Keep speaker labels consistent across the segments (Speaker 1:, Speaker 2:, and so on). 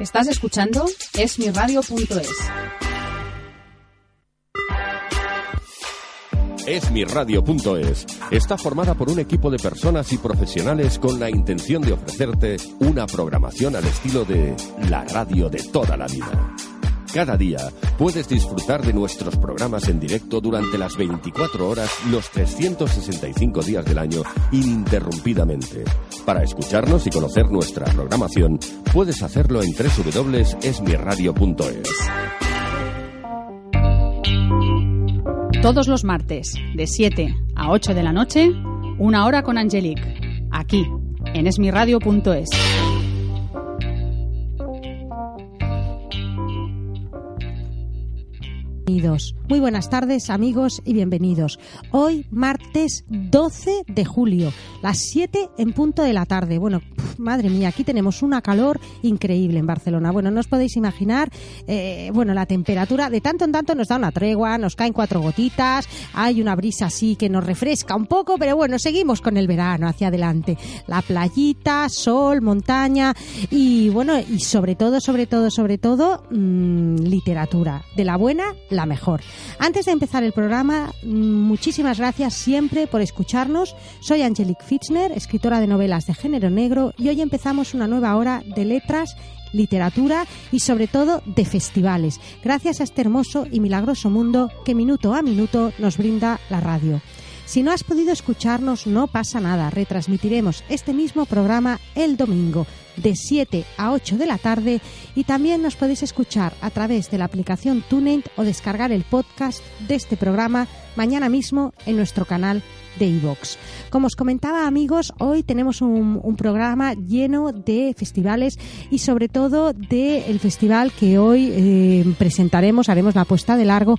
Speaker 1: Estás escuchando esmiradio.es.
Speaker 2: Esmiradio.es está formada por un equipo de personas y profesionales con la intención de ofrecerte una programación al estilo de la radio de toda la vida. Cada día puedes disfrutar de nuestros programas en directo durante las 24 horas, los 365 días del año, ininterrumpidamente. Para escucharnos y conocer nuestra programación, puedes hacerlo en www.esmiradio.es.
Speaker 1: Todos los martes, de 7 a 8 de la noche, una hora con Angelique, aquí, en
Speaker 3: Muy buenas tardes amigos y bienvenidos. Hoy martes 12 de julio, las 7 en punto de la tarde. Bueno, madre mía, aquí tenemos una calor increíble en Barcelona. Bueno, no os podéis imaginar, eh, bueno, la temperatura de tanto en tanto nos da una tregua, nos caen cuatro gotitas, hay una brisa así que nos refresca un poco, pero bueno, seguimos con el verano hacia adelante. La playita, sol, montaña y bueno, y sobre todo, sobre todo, sobre todo, mmm, literatura. De la buena, la mejor. Antes de empezar el programa, muchísimas gracias siempre por escucharnos. Soy Angelique Fitzner, escritora de novelas de género negro, y hoy empezamos una nueva hora de letras literatura y sobre todo de festivales, gracias a este hermoso y milagroso mundo que minuto a minuto nos brinda la radio. Si no has podido escucharnos, no pasa nada. Retransmitiremos este mismo programa el domingo de 7 a 8 de la tarde. Y también nos podéis escuchar a través de la aplicación TuneIn o descargar el podcast de este programa mañana mismo en nuestro canal de iVox. Como os comentaba amigos, hoy tenemos un, programa lleno de festivales y sobre todo del festival que hoy eh, presentaremos, haremos la puesta de largo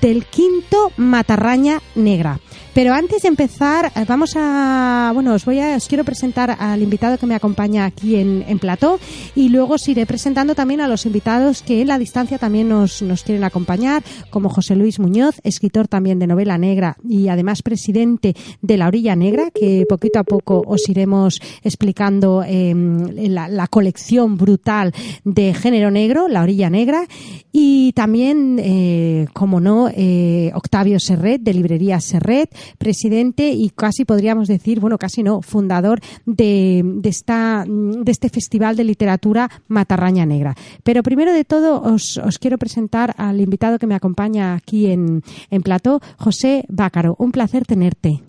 Speaker 3: del quinto Matarraña Negra. Pero antes de empezar, vamos a, bueno, os voy a, os quiero presentar al invitado que me acompaña aquí en, en plató y luego os iré presentando también a los invitados que en la distancia también nos, nos quieren acompañar, como José Luis Muñoz, escritor también de novela negra y además presidente de La Orilla Negra, que poquito a poco os iremos explicando la, la, colección brutal de género negro, La Orilla Negra, y también, eh, como no, eh, Octavio Serret, de Librería Serret, presidente y casi podríamos decir, bueno, casi no, fundador de, de, esta, de este Festival de Literatura Matarraña Negra. Pero primero de todo os, os quiero presentar al invitado que me acompaña aquí en, en plató, José Bácaro. Un placer tenerte.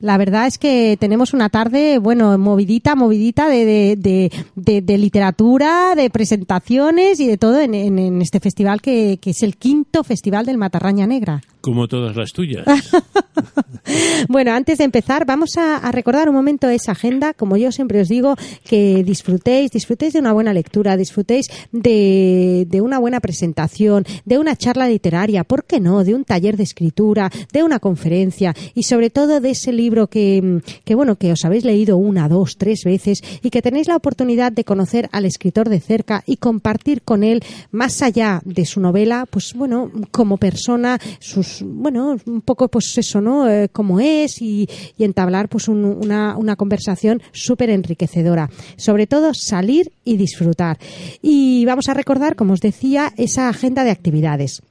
Speaker 3: La verdad es que tenemos una tarde, bueno, movidita, movidita de, de, de, de, de literatura, de presentaciones y de todo en, en, en este festival que, que, es el quinto festival del Matarraña Negra.
Speaker 4: Como todas las tuyas.
Speaker 3: bueno, antes de empezar, vamos a, recordar un momento esa agenda. Como yo siempre os digo, que disfrutéis, disfrutéis de una buena lectura, disfrutéis de, de una buena presentación, de una charla literaria, ¿por qué no? De un taller de escritura, de una conferencia y sobre todo de ese libro que, que, bueno, que os habéis leído una, dos, tres veces y que tenéis la oportunidad de conocer al escritor de cerca y compartir con él más allá de su novela, pues bueno, como persona, sus, bueno, un poco pues eso, ¿no? Eh, como es y, y, entablar pues un, una, una conversación súper enriquecedora. Sobre todo salir y disfrutar. Y vamos a recordar, como os decía, esa agenda de actividades.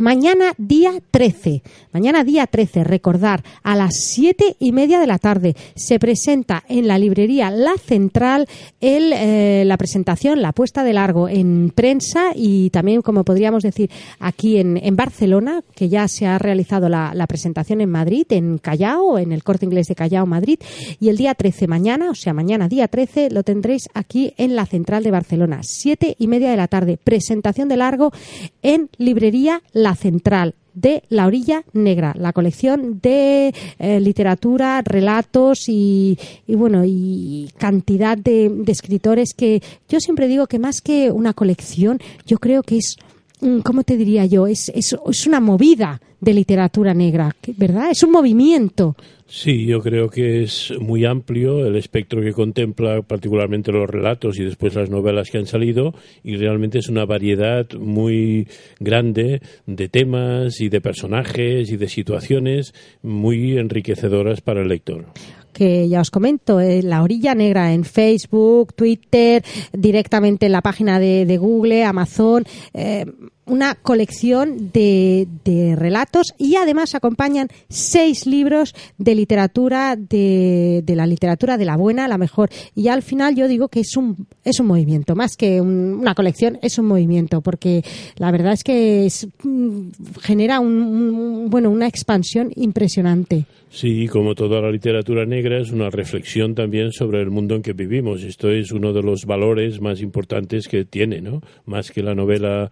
Speaker 3: Mañana día 13, mañana día 13, recordar, a las siete y media de la tarde se presenta en la librería La Central eh, la presentación, la puesta de largo en prensa y también, como podríamos decir, aquí en, en Barcelona, que ya se ha realizado la, la, presentación en Madrid, en Callao, en el Corte Inglés de Callao, Madrid, y el día 13 mañana, o sea, mañana día 13, lo tendréis aquí en la Central de Barcelona, siete y media de la tarde, presentación de largo en librería La Central de La Orilla Negra, la colección de eh, literatura, relatos y, bueno, y cantidad de, escritores que yo siempre digo que más que una colección, yo creo que es, ¿cómo te diría yo? Es, es, es una movida de literatura negra, ¿verdad? Es un movimiento.
Speaker 4: Sí, yo creo que es muy amplio el espectro que contempla particularmente los relatos y después las novelas que han salido y realmente es una variedad muy grande de temas y de personajes y de situaciones muy enriquecedoras para el lector
Speaker 3: que ya os comento, eh, La Orilla Negra en Facebook, Twitter, directamente en la página de, Google, Amazon. Eh, una colección de, de, relatos y además acompañan seis libros de literatura, de, de, la literatura de la buena, la mejor. Y al final yo digo que es un, es un movimiento, más que una colección, es un movimiento, porque la verdad es que mm, genera un, bueno, una expansión impresionante.
Speaker 4: Sí, como toda la literatura negra, es una reflexión también sobre el mundo en que vivimos. Esto es uno de los valores más importantes que tiene, ¿no? Más que la novela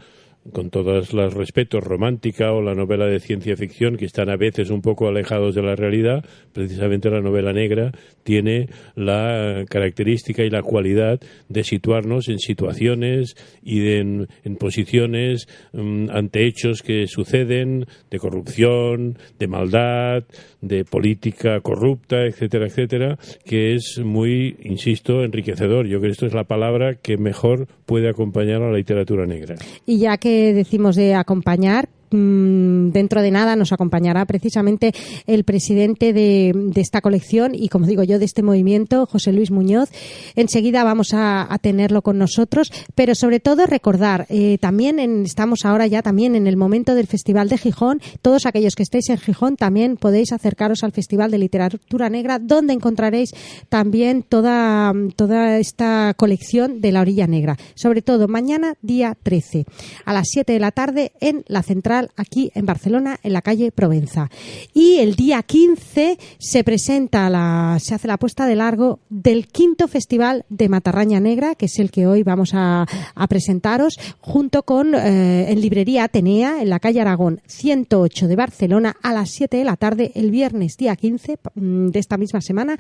Speaker 4: con todos los respetos, romántica o la novela de ciencia ficción, que están a veces un poco alejados de la realidad, precisamente la novela negra tiene la característica y la cualidad de situarnos en situaciones y en, posiciones mm, ante hechos que suceden de corrupción, de maldad, de política corrupta, etcétera, etcétera, que es muy, insisto, enriquecedor. Yo creo que esto es la palabra que mejor puede acompañar a la literatura negra.
Speaker 3: Y ya que decimos de acompañar, Mm, dentro de nada nos acompañará precisamente el presidente de, esta colección y, como digo yo, de este movimiento, José Luis Muñoz. Enseguida vamos a, tenerlo con nosotros, pero sobre todo recordar, eh, también estamos ahora ya también en el momento del Festival de Gijón. Todos aquellos que estéis en Gijón también podéis acercaros al Festival de Literatura Negra, donde encontraréis también toda, toda esta colección de la Orilla Negra. Sobre todo mañana, día 13, a las 7 de la tarde en la Central aquí en Barcelona, en la calle Provenza. Y el día 15 se presenta, la, se hace la puesta de largo del quinto festival de Matarraña Negra, que es el que hoy vamos a, presentaros, junto con eh, en Librería Atenea, en la calle Aragón 108 de Barcelona, a las 7 de la tarde, el viernes día 15 mm, de esta misma semana,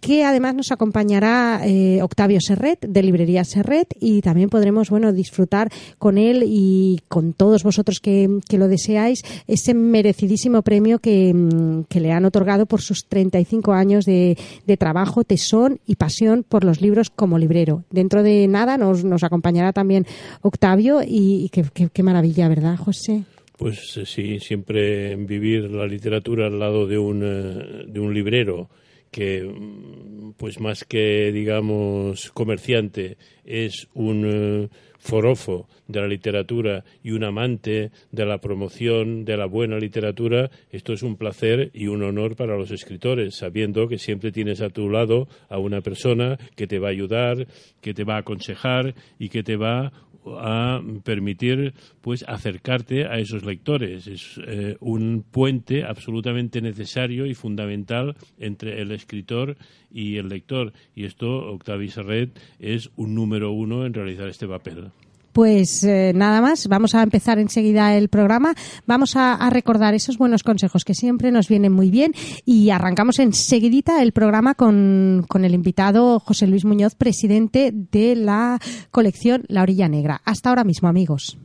Speaker 3: que además nos acompañará eh, Octavio Serret, de Librería Serret, y también podremos, bueno, disfrutar con él y con todos vosotros que, que lo deseáis, ese merecidísimo premio que, mm, que le han otorgado por sus 35 años de, de, trabajo, tesón y pasión por los libros como librero. Dentro de nada nos, nos acompañará también Octavio y, qué, qué, maravilla, ¿verdad, José?
Speaker 4: Pues eh, sí, siempre vivir la literatura al lado de un, eh, de un librero que mm, pues más que digamos comerciante es un eh, forofo de la literatura y un amante de la promoción de la buena literatura, esto es un placer y un honor para los escritores, sabiendo que siempre tienes a tu lado a una persona que te va a ayudar, que te va a aconsejar y que te va a permitir pues acercarte a esos lectores. Es eh, un puente absolutamente necesario y fundamental entre el escritor y el lector. Y esto, Octavio Serret, es un número uno en realizar este papel.
Speaker 3: Pues eh, nada más, vamos a empezar enseguida el programa. Vamos a, recordar esos buenos consejos que siempre nos vienen muy bien y arrancamos enseguidita el programa con, con el invitado José Luis Muñoz, presidente de la colección La Orilla Negra. Hasta ahora mismo, amigos.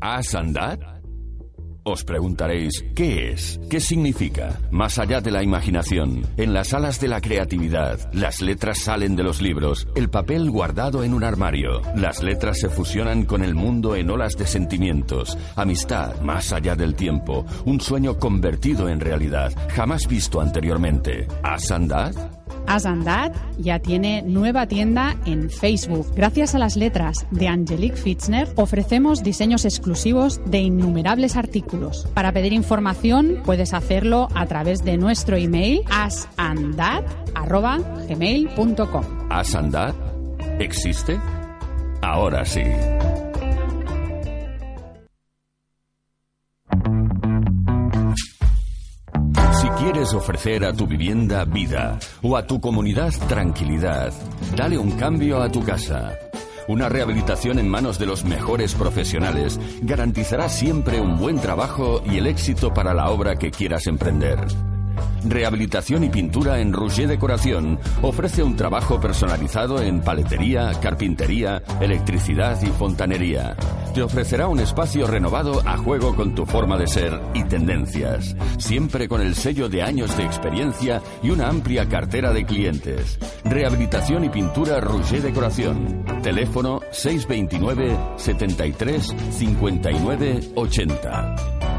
Speaker 2: ¿Has andado? Os preguntaréis, ¿qué es? ¿Qué significa? Más allá de la imaginación, en las alas de la creatividad, las letras salen de los libros, el papel guardado en un armario. Las letras se fusionan con el mundo en olas de sentimientos, amistad más allá del tiempo, un sueño convertido en realidad, jamás visto anteriormente. ¿Has andado?
Speaker 1: Asandad ya tiene nueva tienda en Facebook. Gracias a las letras de Angelique Fitzner ofrecemos diseños exclusivos de innumerables artículos. Para pedir información puedes hacerlo a través de nuestro email asandad@gmail.com.
Speaker 2: ¿Asandad? ¿Existe? Ahora sí. Ofrecer a tu vivienda vida o a tu comunidad tranquilidad, dale un cambio a tu casa. Una rehabilitación en manos de los mejores profesionales garantizará siempre un buen trabajo y el éxito para la obra que quieras emprender. Rehabilitación y pintura en Rouget Decoración ofrece un trabajo personalizado en paletería, carpintería, electricidad y fontanería. Te ofrecerá un espacio renovado a juego con tu forma de ser y tendencias, siempre con el sello de años de experiencia y una amplia cartera de clientes. Rehabilitación y pintura Rouget Decoración. Teléfono 629 73 59 80.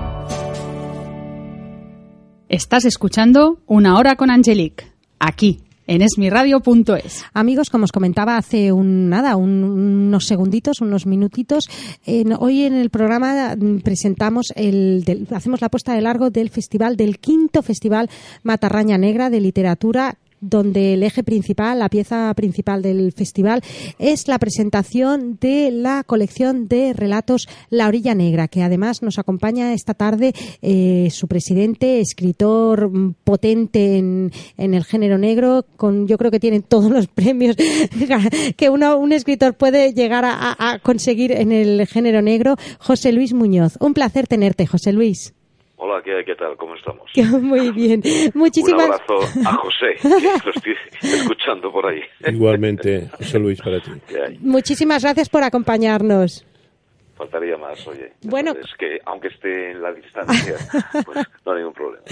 Speaker 1: Estás escuchando Una Hora con Angelique, aquí, en esmiradio.es.
Speaker 3: Amigos, como os comentaba hace un nada, unos segunditos, unos minutitos, hoy en el programa presentamos el, hacemos la puesta de largo del festival, del quinto festival Matarraña Negra de literatura donde el eje principal, la pieza principal del festival, es la presentación de la colección de relatos La Orilla Negra, que además nos acompaña esta tarde eh, su presidente, escritor potente en, el género negro, con yo creo que tiene todos los premios que uno, un escritor puede llegar a, a conseguir en el género negro, José Luis Muñoz. Un placer tenerte, José Luis.
Speaker 5: Hola, ¿qué, ¿qué, tal? ¿Cómo estamos?
Speaker 3: Muy bien. Muchísimas...
Speaker 5: Un abrazo a José, que lo estoy escuchando por ahí.
Speaker 4: Igualmente, José Luis, para ti.
Speaker 3: Muchísimas gracias por acompañarnos.
Speaker 5: Faltaría más, oye. Bueno, es que aunque esté en la distancia, pues no hay ningún problema.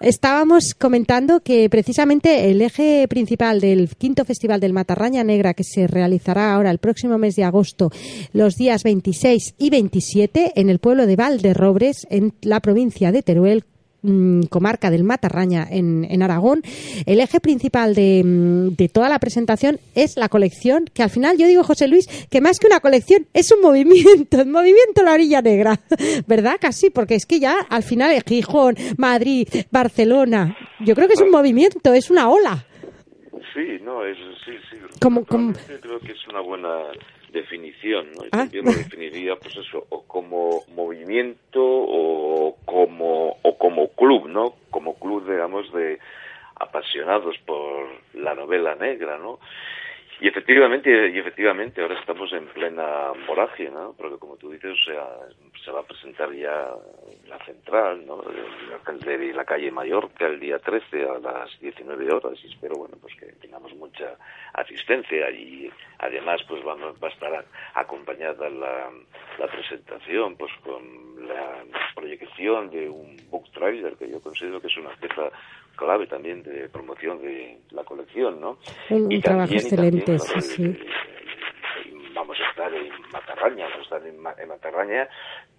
Speaker 3: Estábamos comentando que precisamente el eje principal del quinto festival del Matarraña Negra, que se realizará ahora el próximo mes de agosto, los días 26 y 27, en el pueblo de Valderrobres, en la provincia de Teruel, Mm, comarca del Matarraña en, Aragón, el eje principal mm, de, toda la presentación es la colección, que al final yo digo, José Luis, que más que una colección es un movimiento, el movimiento La Orilla Negra, ¿verdad? Casi, porque es que ya al final es Gijón, Madrid, Barcelona, yo creo que es un movimiento, es una ola.
Speaker 5: Sí, no, es, sí, sí.
Speaker 3: Como,
Speaker 5: Creo que es una buena definición, ¿no? Ah. Yo lo definiría, pues eso, o como movimiento o como, o como club, ¿no? Como club, digamos, de apasionados por la novela negra, ¿no? Y efectivamente, y efectivamente, ahora estamos en plena vorágine, ¿no? Porque como tú dices, o sea, se va a presentar ya la central, ¿no? La calle Mallorca el día 13 a las 19 horas y espero, bueno, pues que tengamos mucha asistencia y además pues va, va a estar acompañada la, la presentación pues con la proyección de un book trailer que yo considero que es una pieza clave también de promoción de la colección, ¿no?
Speaker 3: Un, trabajo excelente, sí, sí.
Speaker 5: Vamos a estar en Matarraña, vamos a estar en, Matarraña,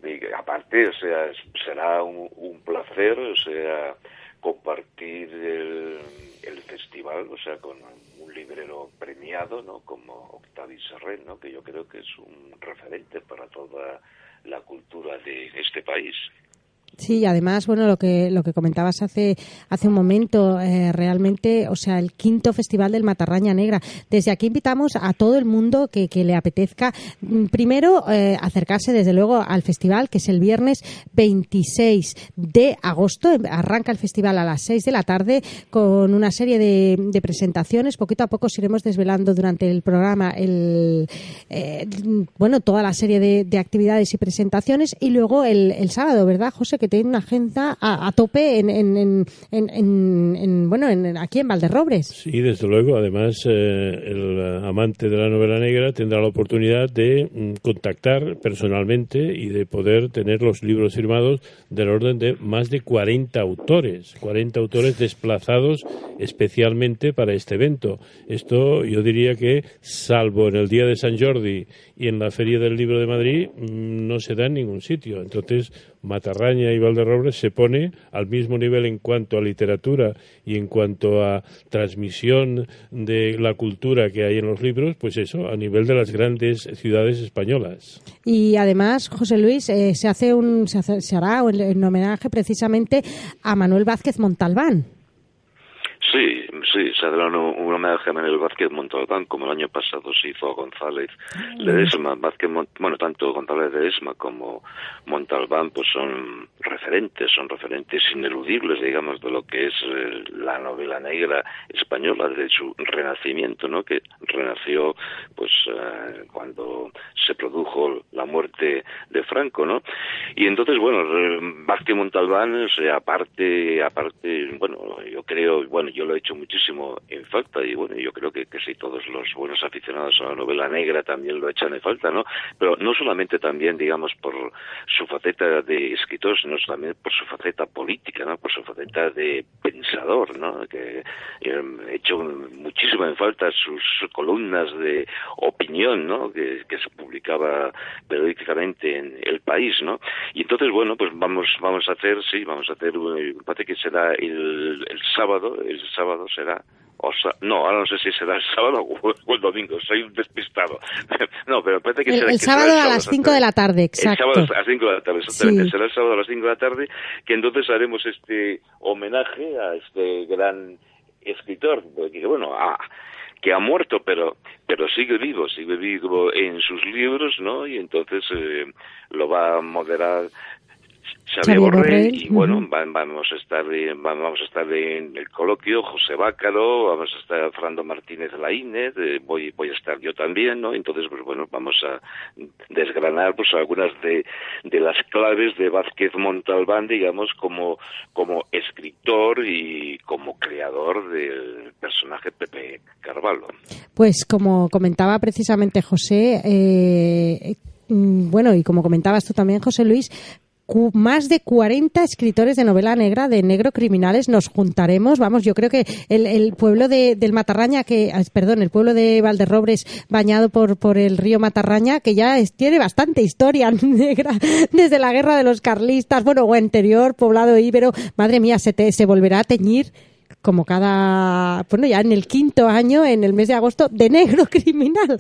Speaker 5: y aparte, o sea, será un, un placer, o sea, compartir el, el festival, o sea, con un librero premiado, ¿no? Como Octavio Serren, ¿no? Que yo creo que es un referente para toda la cultura de este país.
Speaker 3: Sí, además, bueno, lo que lo que comentabas hace hace un momento, eh, realmente, o sea, el quinto festival del Matarraña Negra. Desde aquí invitamos a todo el mundo que, que le apetezca, mm, primero, eh, acercarse desde luego al festival, que es el viernes 26 de agosto. Arranca el festival a las 6 de la tarde con una serie de, de presentaciones. Poquito a poco os iremos desvelando durante el programa el, eh, bueno, toda la serie de, de, actividades y presentaciones. Y luego el, el sábado, ¿verdad, José? Tiene una agenda a, tope en, en, en, bueno, aquí en Valderrobres.
Speaker 4: Sí, desde luego. Además, eh, el amante de la novela negra tendrá la oportunidad de mm, contactar personalmente y de poder tener los libros firmados del orden de más de 40 autores, 40 autores desplazados especialmente para este evento. Esto yo diría que, salvo en el día de San Jordi y en la Feria del Libro de Madrid, mm, no se da en ningún sitio. Entonces, Matarraña y Valderrobres se pone al mismo nivel en cuanto a literatura y en cuanto a transmisión de la cultura que hay en los libros, pues eso, a nivel de las grandes ciudades españolas.
Speaker 3: Y además, José Luis, eh, se hace un se, hará en homenaje precisamente a Manuel Vázquez Montalbán.
Speaker 5: Sí, sí, se hará un, un homenaje a Manuel Vázquez Montalbán, como el año pasado se hizo a González Ledesma. Vázquez, bueno, tanto González Ledesma como Montalbán, pues son referentes, son referentes ineludibles, digamos, de lo que es eh, la novela negra española, de su renacimiento, ¿no? Que renació, pues, eh, cuando se produjo la muerte de Franco, ¿no? Y entonces, bueno, Vázquez Montalbán, o sea, aparte, aparte, bueno, yo creo, bueno, yo lo he hecho muchísimo en falta y bueno, yo creo que, que si todos los buenos aficionados a la novela negra también lo echan en falta, ¿no? Pero no solamente también, digamos, por su faceta de escritor, sino también por su faceta política, ¿no? Por su faceta de pensador, ¿no? Que he hecho muchísimo en falta sus columnas de opinión, ¿no? Que, se publicaba periódicamente en El País, ¿no? Y entonces, bueno, pues vamos, vamos a hacer, sí, vamos a hacer, parece que será el, el sábado, el sábado será o no, ahora no sé si será el sábado o el domingo, soy un despistado. no, pero parece que
Speaker 3: el,
Speaker 5: será
Speaker 3: el sábado a las 5 de la tarde, exacto.
Speaker 5: El sábado a las 5 de la tarde, exactamente. Será el sábado a las 5 de la tarde, que entonces haremos este homenaje a este gran escritor, que bueno, a, que ha muerto, pero pero sigue vivo, sigue vivo en sus libros, ¿no? Y entonces eh, lo va a moderar Xavier Borrell, y bueno, vamos a estar vamos a estar en el coloquio José Bácaro, vamos a estar Fernando Martínez Laínez, eh, voy voy a estar yo también, ¿no? Entonces pues bueno, vamos a desgranar pues algunas de, de las claves de Vázquez Montalbán, digamos, como como escritor y como creador del personaje Pepe Carvalho.
Speaker 3: Pues como comentaba precisamente José, eh, mm, bueno, y como comentabas tú también, José Luis, más de 40 escritores de novela negra, de negro criminales, nos juntaremos. Vamos, yo creo que el, pueblo de, del Matarraña, que, ah, perdón, el pueblo de Valderrobres, bañado por, por el río Matarraña, que ya tiene bastante historia negra desde la guerra de los carlistas, bueno, o anterior, poblado íbero. Madre mía, se, te, se volverá a teñir como cada, bueno, ya en el quinto año, en el mes de agosto, de negro criminal.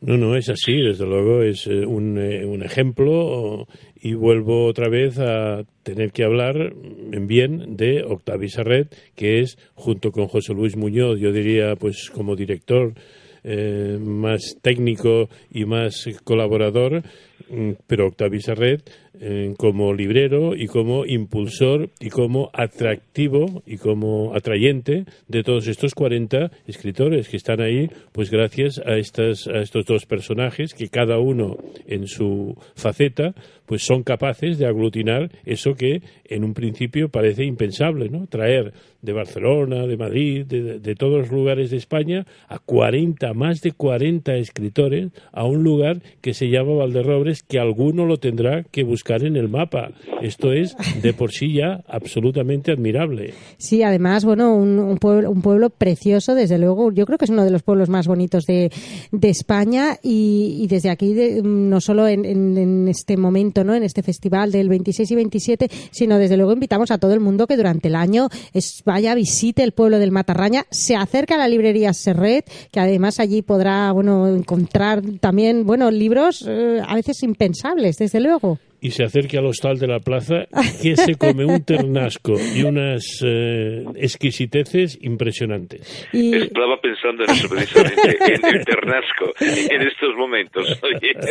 Speaker 4: No, no, es así, desde luego, es eh, un, eh, un ejemplo y vuelvo otra vez a tener que hablar en bien de Octavi Sarret, que es, junto con José Luis Muñoz, yo diría, pues como director eh, más técnico y más colaborador, mm, pero Octavi Sarret eh, como librero y como impulsor y como atractivo y como atrayente de todos estos 40 escritores que están ahí, pues gracias a, estas, a estos dos personajes que cada uno en su faceta pues son capaces de aglutinar eso que en un principio parece impensable, ¿no? Traer de Barcelona, de Madrid, de, de, todos los lugares de España, a 40, más de 40 escritores a un lugar que se llama Valderrobres, que alguno lo tendrá que buscar en el mapa. Esto es de por sí ya absolutamente admirable.
Speaker 3: Sí, además, bueno, un, pueblo, un pueblo precioso, desde luego. Yo creo que es uno de los pueblos más bonitos de, de España y, desde aquí, no solo en, en, este momento, ¿no? en este festival del 26 y 27, sino desde luego invitamos a todo el mundo que durante el año vaya, visite el pueblo del Matarraña, se acerca a la librería Serret, que además allí podrá, bueno, encontrar también, bueno, libros eh, a veces impensables, desde luego
Speaker 4: y se acerque al hostal de la plaza, que se come un ternasco y unas eh, exquisiteces impresionantes.
Speaker 5: Estaba pensando en eso precisamente, en el ternasco, en estos momentos.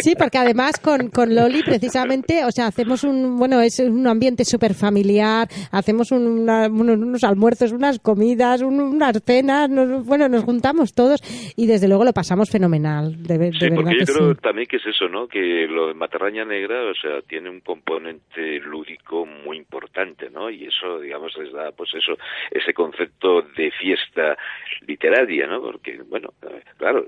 Speaker 3: Sí, porque además con, con Loli precisamente, o sea, hacemos un, bueno, es un ambiente súper familiar, hacemos unos, almuerzos, unas comidas, unas cenas, bueno, nos juntamos todos y desde luego lo pasamos fenomenal. De,
Speaker 5: sí, porque yo creo también que es eso, ¿no? Que lo de Matarraña Negra, o sea, tiene un componente lúdico muy importante, ¿no? Y eso, digamos, les da, pues eso, ese concepto de fiesta literaria, ¿no? Porque, bueno, claro,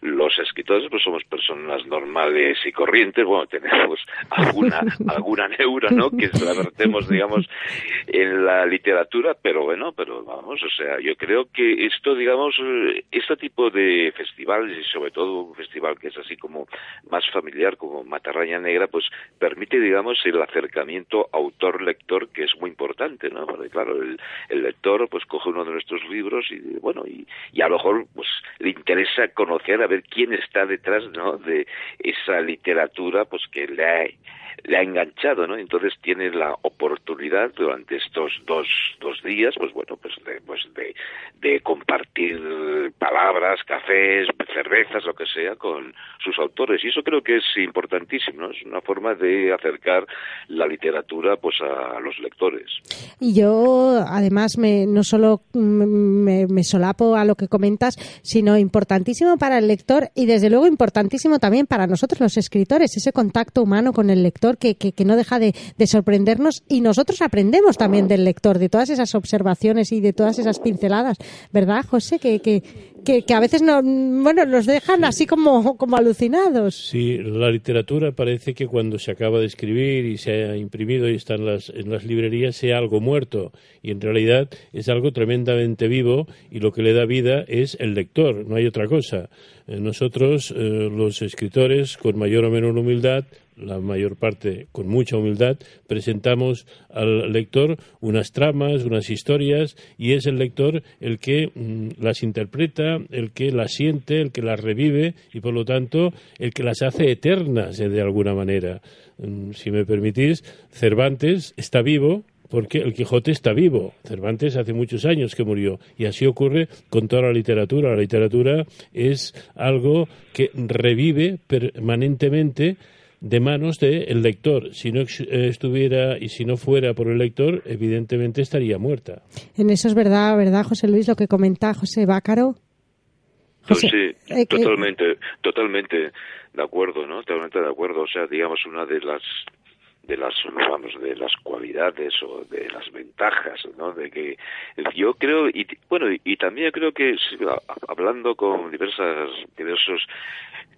Speaker 5: los escritores pues somos personas normales y corrientes, bueno, tenemos alguna, alguna neura, ¿no? Que la vertemos, digamos, en la literatura, pero bueno, pero vamos, o sea, yo creo que esto, digamos, este tipo de festivales y sobre todo un festival que es así como más familiar como Matarraña Negra, pues permite digamos, el acercamiento autor-lector, que es muy importante, ¿no? claro, el, lector, pues, coge uno de nuestros libros y, bueno, y, a lo mejor, pues, le, interesa conocer a ver quién está detrás ¿no? de esa literatura pues que le ha enganchado, ¿no? Entonces tiene la oportunidad durante estos dos, dos días, pues bueno, pues de, pues de, de compartir palabras, cafés, cervezas, lo que sea, con sus autores. Y eso creo que es importantísimo. Es una forma de acercar la literatura pues a los lectores.
Speaker 3: Y yo, además, me, no solo me, me solapo a lo que comentas, sino importantísimo para el lector y desde luego importantísimo también para nosotros los escritores, ese contacto humano con el lector que, que, no deja de, sorprendernos y nosotros aprendemos también del lector, de todas esas observaciones y de todas esas pinceladas, ¿verdad, José? Que, que, que, a veces no, bueno, nos dejan así como, como alucinados.
Speaker 4: Sí, la literatura parece que cuando se acaba de escribir y se ha imprimido y está en las, en las librerías sea algo muerto y en realidad es algo tremendamente vivo y lo que le da vida es el lector, no hay otra cosa. Eh, nosotros, eh, los escritores, con mayor o menor humildad, la mayor parte con mucha humildad, presentamos al lector unas tramas, unas historias, y es el lector el que mm, las interpreta, el que las siente, el que las revive, y por lo tanto el que las hace eternas eh, de alguna manera. Mm, si me permitís, Cervantes está vivo, porque el Quijote está vivo. Cervantes hace muchos años que murió y así ocurre con toda la literatura. La literatura es algo que revive permanentemente de manos del lector. Si no eh, estuviera y si no fuera por el lector, evidentemente estaría muerta.
Speaker 3: En eso es verdad, ¿verdad, José Luis, lo que comenta José Bácaro?
Speaker 5: sí, eh, totalmente, totalmente de acuerdo, ¿no? Totalmente de acuerdo. O sea, digamos, una de las de las vamos de las cualidades o de las ventajas no de que yo creo y bueno y también creo que hablando con diversas diversos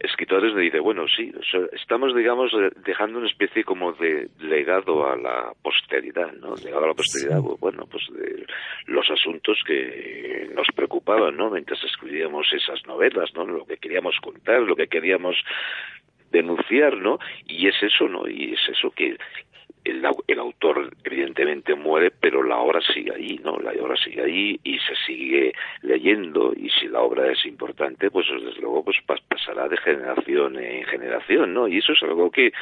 Speaker 5: escritores me dice bueno sí estamos digamos dejando una especie como de legado a la posteridad no legado a la posteridad bueno pues de los asuntos que nos preocupaban no mientras escribíamos esas novelas no lo que queríamos contar lo que queríamos denunciar, ¿no? Y es eso, ¿no? Y es eso que el, el, autor evidentemente muere, pero la obra sigue ahí, ¿no? La obra sigue ahí y se sigue leyendo y si la obra es importante, pues desde luego pues pasará de generación en generación, ¿no? Y eso es algo que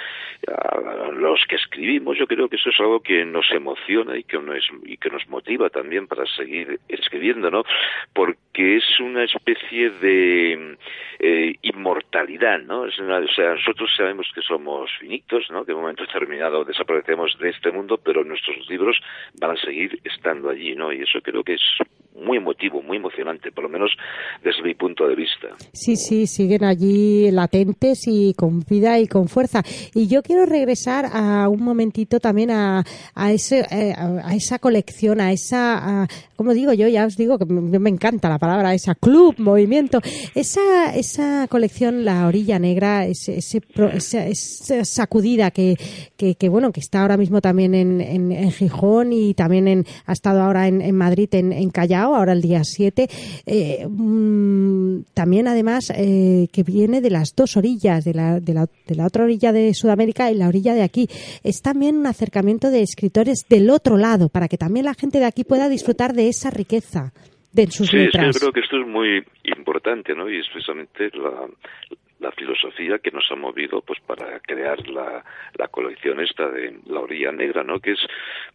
Speaker 5: a los que escribimos, yo creo que eso es algo que nos emociona y que nos, y que nos motiva también para seguir escribiendo, ¿no? Porque es una especie de eh, inmortalidad, ¿no? Es o sea, nosotros sabemos que somos finitos, ¿no? Que en un momento determinado desaparecemos de este mundo, pero nuestros libros van a seguir estando allí, ¿no? Y eso creo que es muy emotivo, muy emocionante, por lo menos desde mi punto de vista.
Speaker 3: Sí, sí, siguen allí latentes y con vida y con fuerza. Y yo quiero regresar a un momentito también a, a, ese, eh, a esa colección, a esa, como digo yo, ya os digo que me, me encanta la palabra, esa club, movimiento, esa, esa colección, La Orilla Negra, ese, ese, esa, sacudida que, que, que, bueno, que está ahora mismo también en, en, Gijón y también en, ha estado ahora en, en Madrid, en, en, Callao, ahora el día 7. Eh, mm, también, además, eh, que viene de las dos orillas, de la, de, la, de la otra orilla de Sudamérica y la orilla de aquí. Es también un acercamiento de escritores del otro lado, para que también la gente de aquí pueda disfrutar de esa riqueza de sus letras.
Speaker 5: yo creo que esto es muy importante, ¿no? Y es precisamente la, la filosofía que nos ha movido pues para crear la, la colección esta de la orilla negra no que es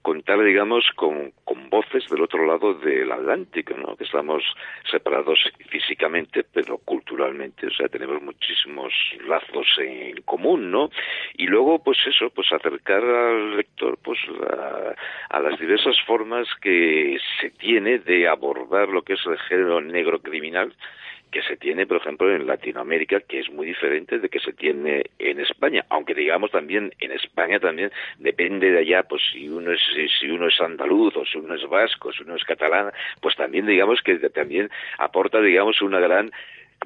Speaker 5: contar digamos con, con voces del otro lado del Atlántico no que estamos separados físicamente pero culturalmente o sea tenemos muchísimos lazos en común no y luego pues eso pues acercar al lector pues a las diversas formas que se tiene de abordar lo que es el género negro criminal que se tiene, por ejemplo, en Latinoamérica, que es muy diferente de que se tiene en España, aunque digamos también en España también depende de allá, pues si uno es si uno es andaluz o si uno es vasco, si uno es catalán, pues también digamos que también aporta digamos una gran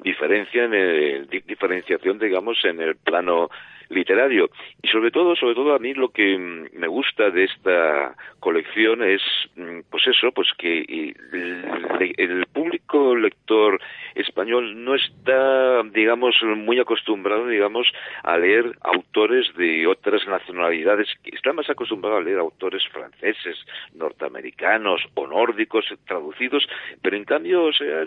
Speaker 5: diferencia en el, diferenciación digamos en el plano literario y sobre todo sobre todo a mí lo que me gusta de esta colección es mm, pues eso pues que el, público lector español no está digamos, muy acostumbrado, digamos, a leer autores de otras nacionalidades. Está más acostumbrado a leer autores franceses, norteamericanos o nórdicos traducidos, pero en cambio, o sea,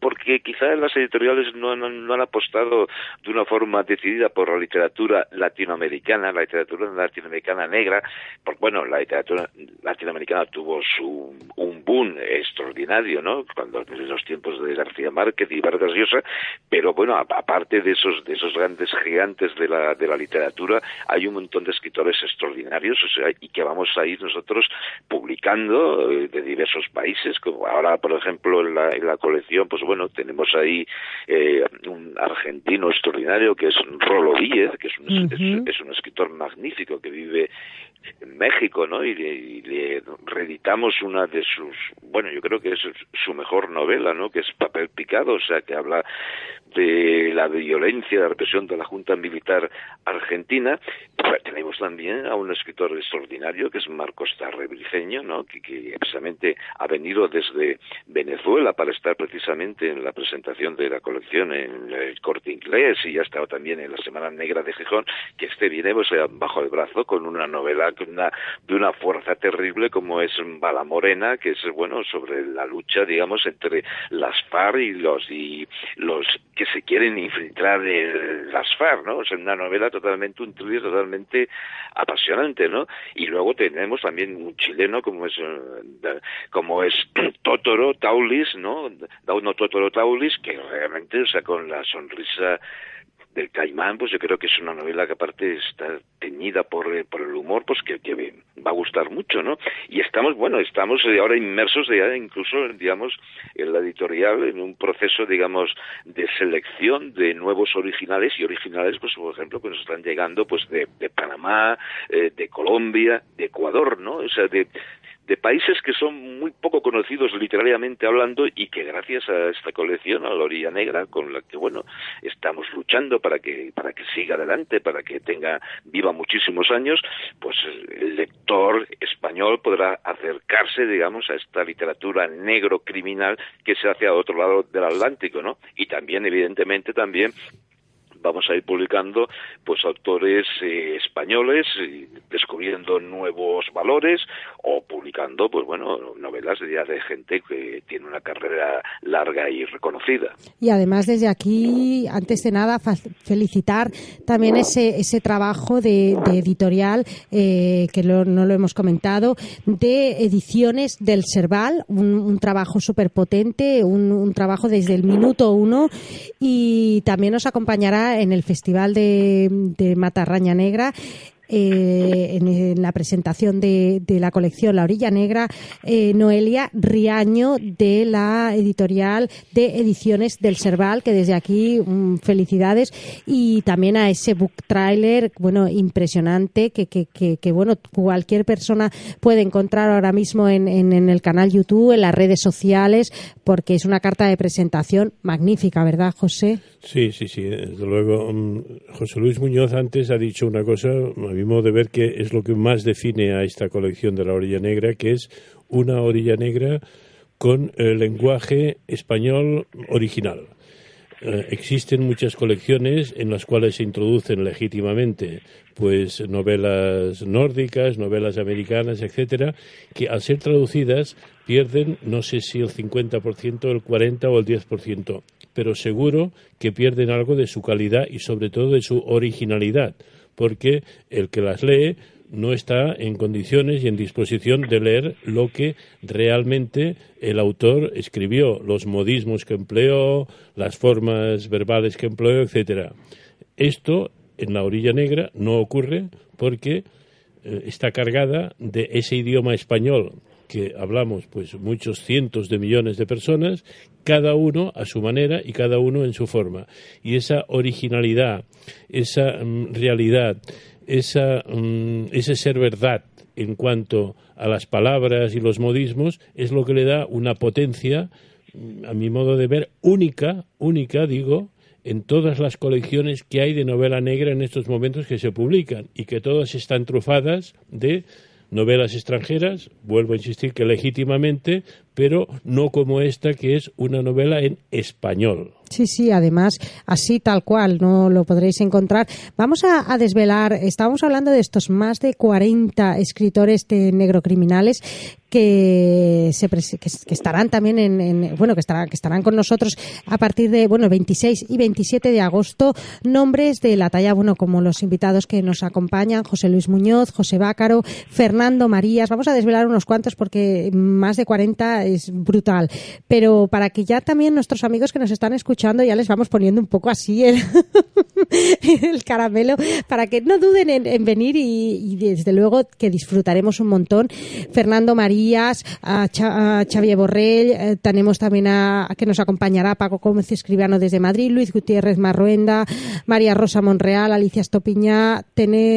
Speaker 5: porque quizá las editoriales no, han apostado de una forma decidida por la literatura latinoamericana, la literatura latinoamericana negra, porque bueno, la literatura latinoamericana tuvo su, un boom extraordinario, ¿no? Cuando los tiempos de García Márquez y Vargas Llosa, pero bueno, aparte de esos de esos grandes gigantes de la de la literatura, hay un montón de escritores extraordinarios, y que vamos a ir nosotros publicando eh, de diversos países, como ahora, por ejemplo, en la, en la colección, pues bueno, tenemos ahí eh, un argentino extraordinario que es Rolo Díez, que es un, es un escritor magnífico que vive en México, ¿no? Y le, reeditamos una de sus, bueno, yo creo que es su mejor novela, ¿no? Que es Papel Picado, o sea, que habla de la violencia, la represión de la Junta Militar Argentina. Pues tenemos también a un escritor extraordinario que es Marcos Tarrebriceño, ¿no? Que, que, precisamente ha venido desde Venezuela para estar precisamente en la presentación de la colección en el Corte Inglés y ha estado también en la Semana Negra de Gijón, que este viene pues, bajo el brazo con una novela una, de una fuerza terrible como es Bala Morena, que es bueno sobre la lucha, digamos, entre las FARC y los y los que se quieren infiltrar en las FARC, ¿no? Es una novela totalmente un thriller totalmente apasionante, ¿no? Y luego tenemos también un chileno como es eh, como es Totoro Taulis, ¿no? Dauno Totoro Taulis que realmente, o sea, con la sonrisa del Caimán, pues yo creo que es una novela que aparte está teñida por, eh, por el humor, pues que, que, va a gustar mucho, ¿no? Y estamos, bueno, estamos ahora inmersos ya incluso, digamos, en la editorial, en un proceso, digamos, de selección de nuevos originales y originales, pues por ejemplo, que nos están llegando, pues de, de Panamá, eh, de Colombia, de Ecuador, ¿no? O sea, de, de países que son muy poco conocidos literariamente hablando y que gracias a esta colección, a la Orilla Negra, con la que, bueno, estamos luchando para que, para que siga adelante, para que tenga, viva muchísimos años, pues el lector español podrá acercarse, digamos, a esta literatura negro criminal que se hace a otro lado del Atlántico, ¿no? Y también, evidentemente, también vamos a ir publicando pues autores eh, españoles descubriendo nuevos valores o publicando pues bueno novelas de, de gente que tiene una carrera larga y reconocida.
Speaker 3: Y además desde aquí antes de nada felicitar también ese ese trabajo de, editorial eh, que no lo hemos comentado de ediciones del Serval un, trabajo súper potente un, un trabajo desde el minuto uno y también nos acompañará en el Festival de, de Matarraña Negra eh, en, la presentación de, la colección La Orilla Negra, eh, Noelia Riaño de la editorial de Ediciones del Serval, que desde aquí mm, felicidades y también a ese book trailer, bueno, impresionante que, que, que, bueno, cualquier persona puede encontrar ahora mismo en, en, el canal YouTube, en las redes sociales, porque es una carta de presentación magnífica, ¿verdad, José?
Speaker 4: Sí, sí, sí, desde luego. Mm, José Luis Muñoz antes ha dicho una cosa mi modo de ver que es lo que más define a esta colección de la orilla negra, que es una orilla negra con el lenguaje español original. Eh, existen muchas colecciones en las cuales se introducen legítimamente pues novelas nórdicas, novelas americanas, etcétera, que al ser traducidas pierden no sé si el 50%, el 40 o el 10%, pero seguro que pierden algo de su calidad y sobre todo de su originalidad porque el que las lee no está en condiciones y en disposición de leer lo que realmente el autor escribió, los modismos que empleó, las formas verbales que empleó, etcétera. Esto en la orilla negra no ocurre porque eh, está cargada de ese idioma español que hablamos pues muchos cientos de millones de personas, cada uno a su manera y cada uno en su forma. Y esa originalidad, esa mm, realidad, esa, mm, ese ser verdad en cuanto a las palabras y los modismos es lo que le da una potencia, mm, a mi modo de ver, única, única, digo, en todas las colecciones que hay de novela negra en estos momentos que se publican y que todas están trufadas de novelas extranjeras, vuelvo a insistir que legítimamente, pero no como esta que es una novela en español.
Speaker 3: Sí, sí, además, así tal cual, no lo podréis encontrar. Vamos a, desvelar, estábamos hablando de estos más de 40 escritores de negrocriminales que, se, que, estarán también en, bueno que estarán que estarán con nosotros a partir de bueno el 26 y 27 de agosto nombres de la talla bueno como los invitados que nos acompañan José Luis Muñoz José Bácaro Fernando Marías vamos a desvelar unos cuantos porque más de 40 es brutal. Pero para que ya también nuestros amigos que nos están escuchando ya les vamos poniendo un poco así el, el caramelo para que no duden en, venir y, desde luego que disfrutaremos un montón. Fernando Marías a, Xavier Borrell, eh, tenemos también a, que nos acompañará Paco Gómez Escribano desde Madrid, Luis Gutiérrez Marruenda, María Rosa Monreal, Alicia Estopiñá,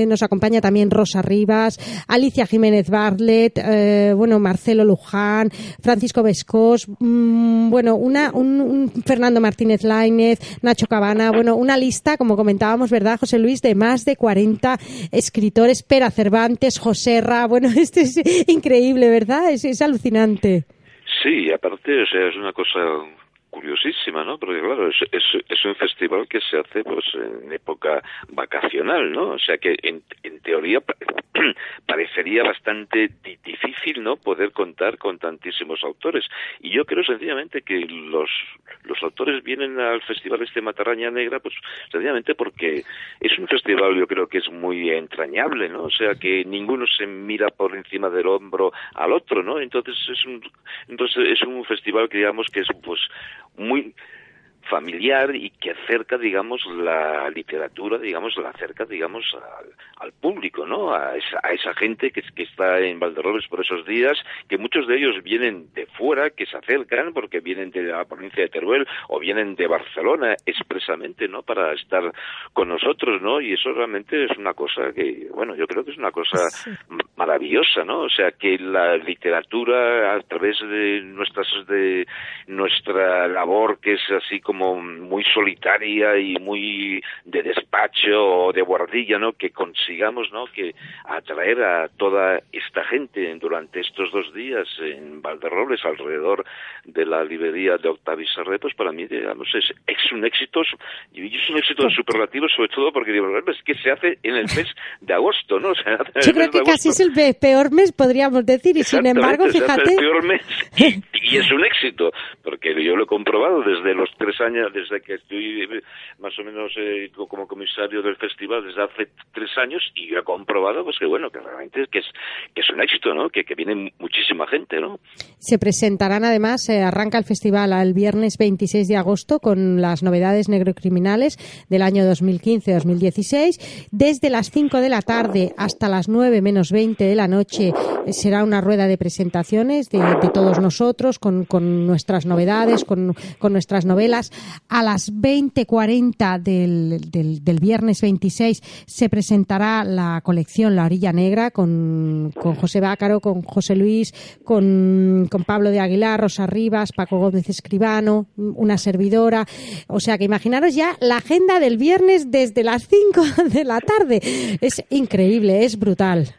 Speaker 3: nos acompaña también Rosa Rivas, Alicia Jiménez Barlet, eh, bueno, Marcelo Luján, Francisco Vescos, mm, bueno, una, un, Fernando Martínez Lainez, Nacho Cabana, bueno, una lista, como comentábamos, ¿verdad, José Luis, de más de 40 escritores, Pera Cervantes, Joserra, bueno, este es increíble, ¿verdad? Es, alucinante.
Speaker 5: Sí, aparte, o sea, es una cosa curiosísima, ¿no? Porque claro, es, un festival que se hace pues en época vacacional, ¿no? O sea que en teoría parecería bastante difícil, ¿no? Poder contar con tantísimos autores. Y yo creo sencillamente que los, los autores vienen al festival este Matarraña Negra, pues sencillamente porque es un festival yo creo que es muy entrañable, ¿no? O sea que ninguno se mira por encima del hombro al otro, ¿no? Entonces es un, entonces es un festival que digamos que es pues muy familiar y que acerca, digamos, la literatura, digamos, la acerca, digamos, al, público, ¿no? A esa, a esa gente que, que, está en Valderrobes por esos días, que muchos de ellos vienen de fuera, que se acercan porque vienen de la provincia de Teruel o vienen de Barcelona expresamente, ¿no? Para estar con nosotros, ¿no? Y eso realmente es una cosa que, bueno, yo creo que es una cosa maravillosa, ¿no? O sea, que la literatura a través de nuestras, de nuestra labor, que es así como muy solitaria y muy de despacho o de guardilla, ¿no? Que consigamos, ¿no? Que atraer a toda esta gente durante estos dos días en Valderrobles, alrededor de la librería de Octavio Serré, pues para mí, digamos, es, es un éxito, y es un éxito superlativo, sobre todo porque, digo, es que se hace en el mes de agosto, ¿no?
Speaker 3: Yo creo que casi es el peor mes, podríamos decir, y sin embargo, fíjate...
Speaker 5: el peor mes, y es un éxito, porque yo lo he comprobado desde los tres años desde que estoy eh, más o menos eh, como comisario del festival desde hace tres años y he comprobado pues que bueno, que realmente que es, que es un éxito, ¿no? Que, que viene muchísima gente, ¿no?
Speaker 3: Se presentarán además, se arranca el festival el viernes 26 de agosto con las novedades negrocriminales del año 2015-2016. Desde las 5 de la tarde hasta las 9 menos 20 de la noche eh, será una rueda de presentaciones de, todos nosotros con, con nuestras novedades, con, con nuestras novelas a las 20.40 del, del, del, viernes 26 se presentará la colección La Orilla Negra con, con José Bácaro, con José Luis, con, con Pablo de Aguilar, Rosa Rivas, Paco Gómez Escribano, una servidora. O sea que imaginaros ya la agenda del viernes desde las 5 de la tarde. Es increíble, es brutal.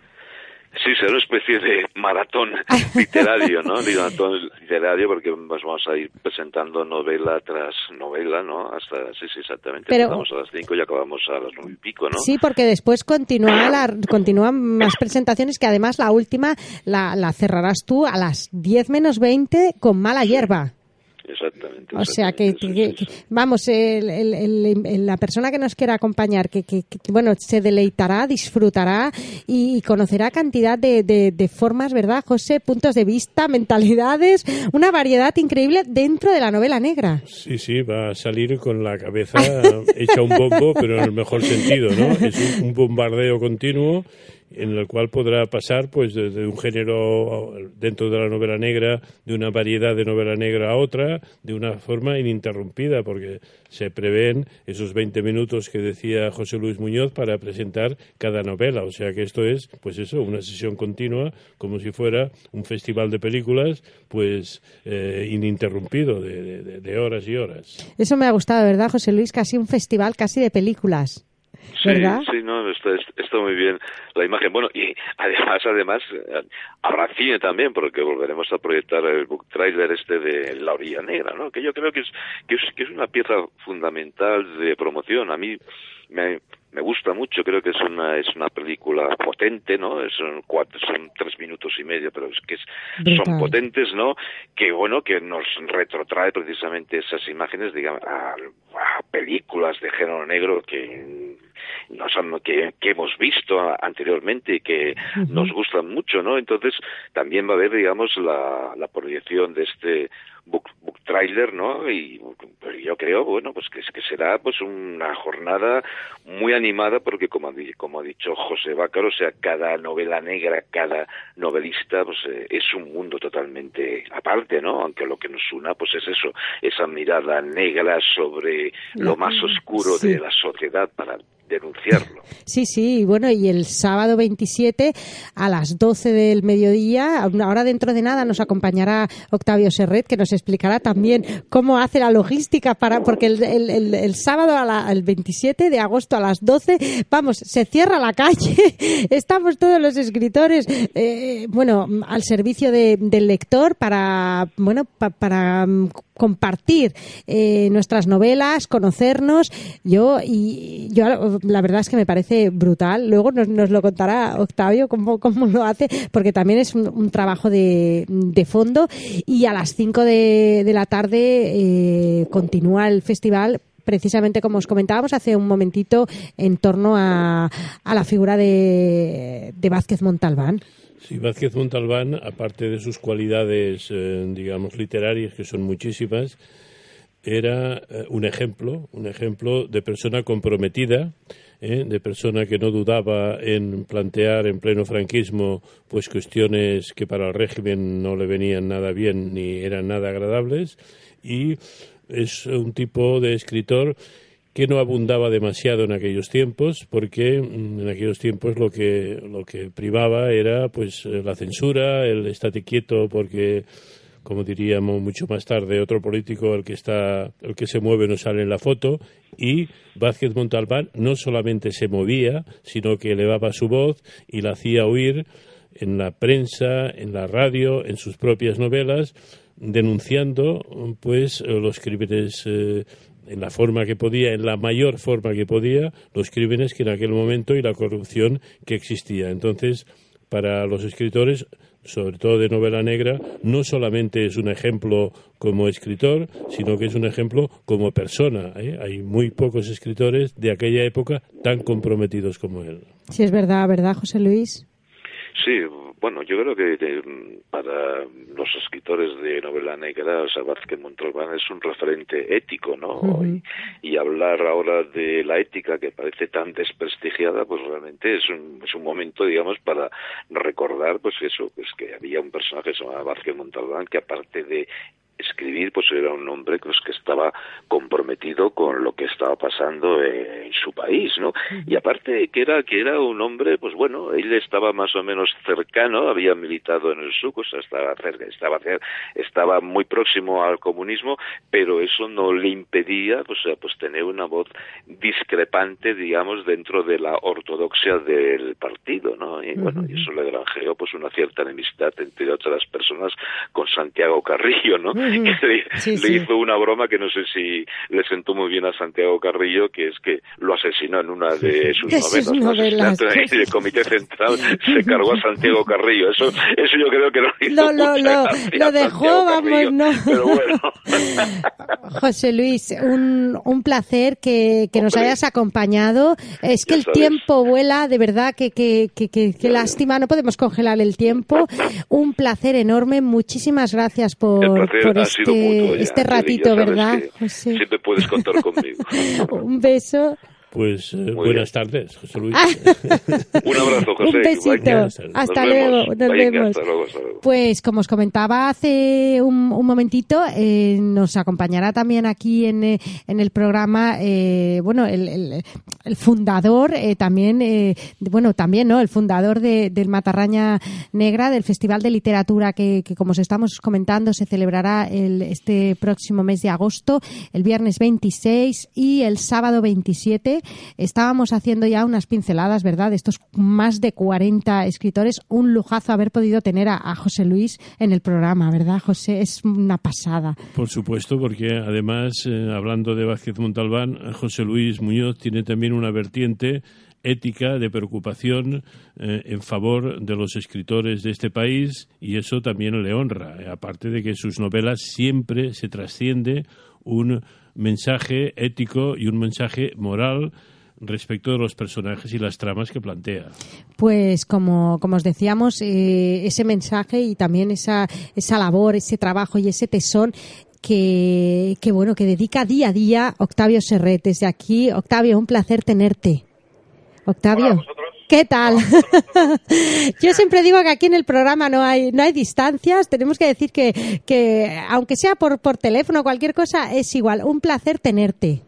Speaker 5: Sí, será una especie de maratón literario, ¿no? Maratón literario porque nos vamos a ir presentando novela tras novela, ¿no? Hasta, sí, sí, exactamente. Pero, Empezamos a las cinco y acabamos a las nueve y pico, ¿no?
Speaker 3: Sí, porque después continúa la, continúan más presentaciones que además la última la, la cerrarás tú a las diez menos veinte con Mala Hierba.
Speaker 5: Exactamente.
Speaker 3: O sea que, vamos, la persona que nos quiera acompañar, que, bueno, se deleitará, disfrutará y, conocerá cantidad de, formas, ¿verdad, José? Puntos de vista, mentalidades, una variedad increíble dentro de la novela negra.
Speaker 4: Sí, sí, va a salir con la cabeza hecha un bombo, pero en el mejor sentido, ¿no? Es un bombardeo continuo en el cual podrá pasar pues desde un género dentro de la novela negra, de una variedad de novela negra a otra, de una forma ininterrumpida, porque se prevén esos 20 minutos que decía José Luis Muñoz para presentar cada novela. O sea que esto es, pues eso, una sesión continua, como si fuera un festival de películas, pues eh, ininterrumpido, de, de horas y horas.
Speaker 3: Eso me ha gustado, ¿verdad, José Luis? Casi un festival casi de películas. ¿Verdad?
Speaker 5: Sí, no, está, está, muy bien la imagen. Bueno, y además, además, habrá cine también, porque volveremos a proyectar el book trailer este de La Orilla Negra, ¿no? Que yo creo que es, que es, que es una pieza fundamental de promoción. A mí me, me gusta mucho, creo que es una es una película potente, ¿no? Son cuatro, son tres minutos y medio, pero es que son potentes, ¿no? Que bueno, que nos retrotrae precisamente esas imágenes, digamos, a, películas de género negro que nos que, que hemos visto anteriormente y que nos gustan mucho, ¿no? Entonces también va a haber, digamos, la, la proyección de este book, book trailer, ¿no? Y yo creo, bueno, pues que, que será pues una jornada muy animada porque como, como ha dicho José Bácaro, o sea, cada novela negra, cada novelista, pues eh, es un mundo totalmente aparte, ¿no? Aunque lo que nos una, pues es eso, esa mirada negra sobre lo más oscuro de la sociedad para denunciarlo.
Speaker 3: Sí, sí, bueno, y el sábado 27 a las 12 del mediodía, ahora dentro de nada nos acompañará Octavio Serret, que nos explicará también cómo hace la logística para, porque el, el, sábado, a el 27 de agosto a las 12, vamos, se cierra la calle, estamos todos los escritores, eh, bueno, al servicio de, del lector para, bueno, para compartir eh, nuestras novelas, conocernos. Yo y yo la verdad es que me parece brutal. Luego nos, nos lo contará Octavio cómo, cómo, lo hace, porque también es un, trabajo de, de, fondo. Y a las 5 de, de, la tarde eh, continúa el festival precisamente como os comentábamos hace un momentito en torno a, a la figura de, de Vázquez Montalbán.
Speaker 4: Sí, Vázquez Montalbán, aparte de sus cualidades, eh, digamos, literarias, que son muchísimas, era eh, un ejemplo, un ejemplo de persona comprometida, eh, de persona que no dudaba en plantear en pleno franquismo pues cuestiones que para el régimen no le venían nada bien ni eran nada agradables. Y es un tipo de escritor que no abundaba demasiado en aquellos tiempos, porque mm, en aquellos tiempos lo que, lo que privaba era pues la censura, el estate quieto porque como diríamos mucho más tarde otro político el que está el que se mueve no sale en la foto y Vázquez Montalbán no solamente se movía sino que elevaba su voz y la hacía oír en la prensa en la radio en sus propias novelas denunciando pues los crímenes eh, en la forma que podía, en la mayor forma que podía, los crímenes que en aquel momento y la corrupción que existía. Entonces, para los escritores, sobre todo de novela negra, no solamente es un ejemplo como escritor, sino que es un ejemplo como persona. ¿eh? Hay muy pocos escritores de aquella época tan comprometidos como él.
Speaker 3: Sí, es verdad, ¿verdad, José Luis?
Speaker 5: Sí, bueno, yo creo que para los escritores de novela negra, Vázquez Montalbán es un referente ético, ¿no? y, hablar ahora de la ética que parece tan desprestigiada, pues realmente es un, es un momento, digamos, para recordar, pues eso, pues que había un personaje llamaba Vázquez Montalbán que aparte de escribir, pues era un hombre pues, que estaba comprometido con lo que estaba pasando en su país, ¿no? Y aparte que era que era un hombre, pues bueno, él estaba más o menos cercano, había militado en el SUC, o sea, estaba cerca, estaba estaba muy próximo al comunismo, pero eso no le impedía, pues, pues tener una voz discrepante, digamos, dentro de la ortodoxia del partido, ¿no? Y bueno, y eso le granjeó pues una cierta enemistad entre otras personas con Santiago Carrillo, ¿no? le, hizo una broma que no sé si le sentó muy bien a Santiago Carrillo, que es que lo asesinó en una de sus novelas. el Comité Central se cargó a Santiago Carrillo. Eso, eso yo creo que lo hizo.
Speaker 3: No, no, lo dejó, vamos, no.
Speaker 5: Pero bueno.
Speaker 3: José Luis, un, un placer que, que nos hayas acompañado. Es que el tiempo vuela, de verdad, que, que, que, que, lástima, no podemos congelar el tiempo. Un placer enorme, muchísimas gracias por, por este, este ratito, ¿verdad?
Speaker 5: Siempre puedes contar conmigo.
Speaker 3: Un beso.
Speaker 4: Pues eh, buenas tardes, José Luis.
Speaker 5: Un abrazo, José.
Speaker 3: Un besito. Hasta, luego. Nos vemos. Pues como os comentaba hace un, momentito, eh, nos acompañará también aquí en, eh, en el programa, bueno, el, el fundador, eh, también, eh, bueno, también, ¿no? El fundador de, del Matarraña Negra, del Festival de Literatura que, que, como os estamos comentando, se celebrará el, este próximo mes de agosto, el viernes 26 y el sábado 27. Estábamos haciendo ya unas pinceladas, ¿verdad? De estos más de 40 escritores. Un lujazo haber podido tener a, José Luis en el programa, ¿verdad, José? Es una pasada.
Speaker 4: Por supuesto, porque además, eh, hablando de Vázquez Montalbán, José Luis Muñoz tiene también una vertiente ética de preocupación eh, en favor de los escritores de este país y eso también le honra, aparte de que sus novelas siempre se trasciende un mensaje ético y un mensaje moral respecto de los personajes y las tramas que plantea.
Speaker 3: Pues como, como os decíamos, eh, ese mensaje y también esa, esa labor, ese trabajo y ese tesón que, que, bueno, que dedica día a día Octavio Serret. Desde aquí, Octavio, un placer tenerte. Octavio. ¿Qué tal? Yo siempre digo que aquí en el programa no hay no hay distancias. Tenemos que decir que, que aunque sea por, por teléfono o cualquier cosa, es igual. Un placer tenerte.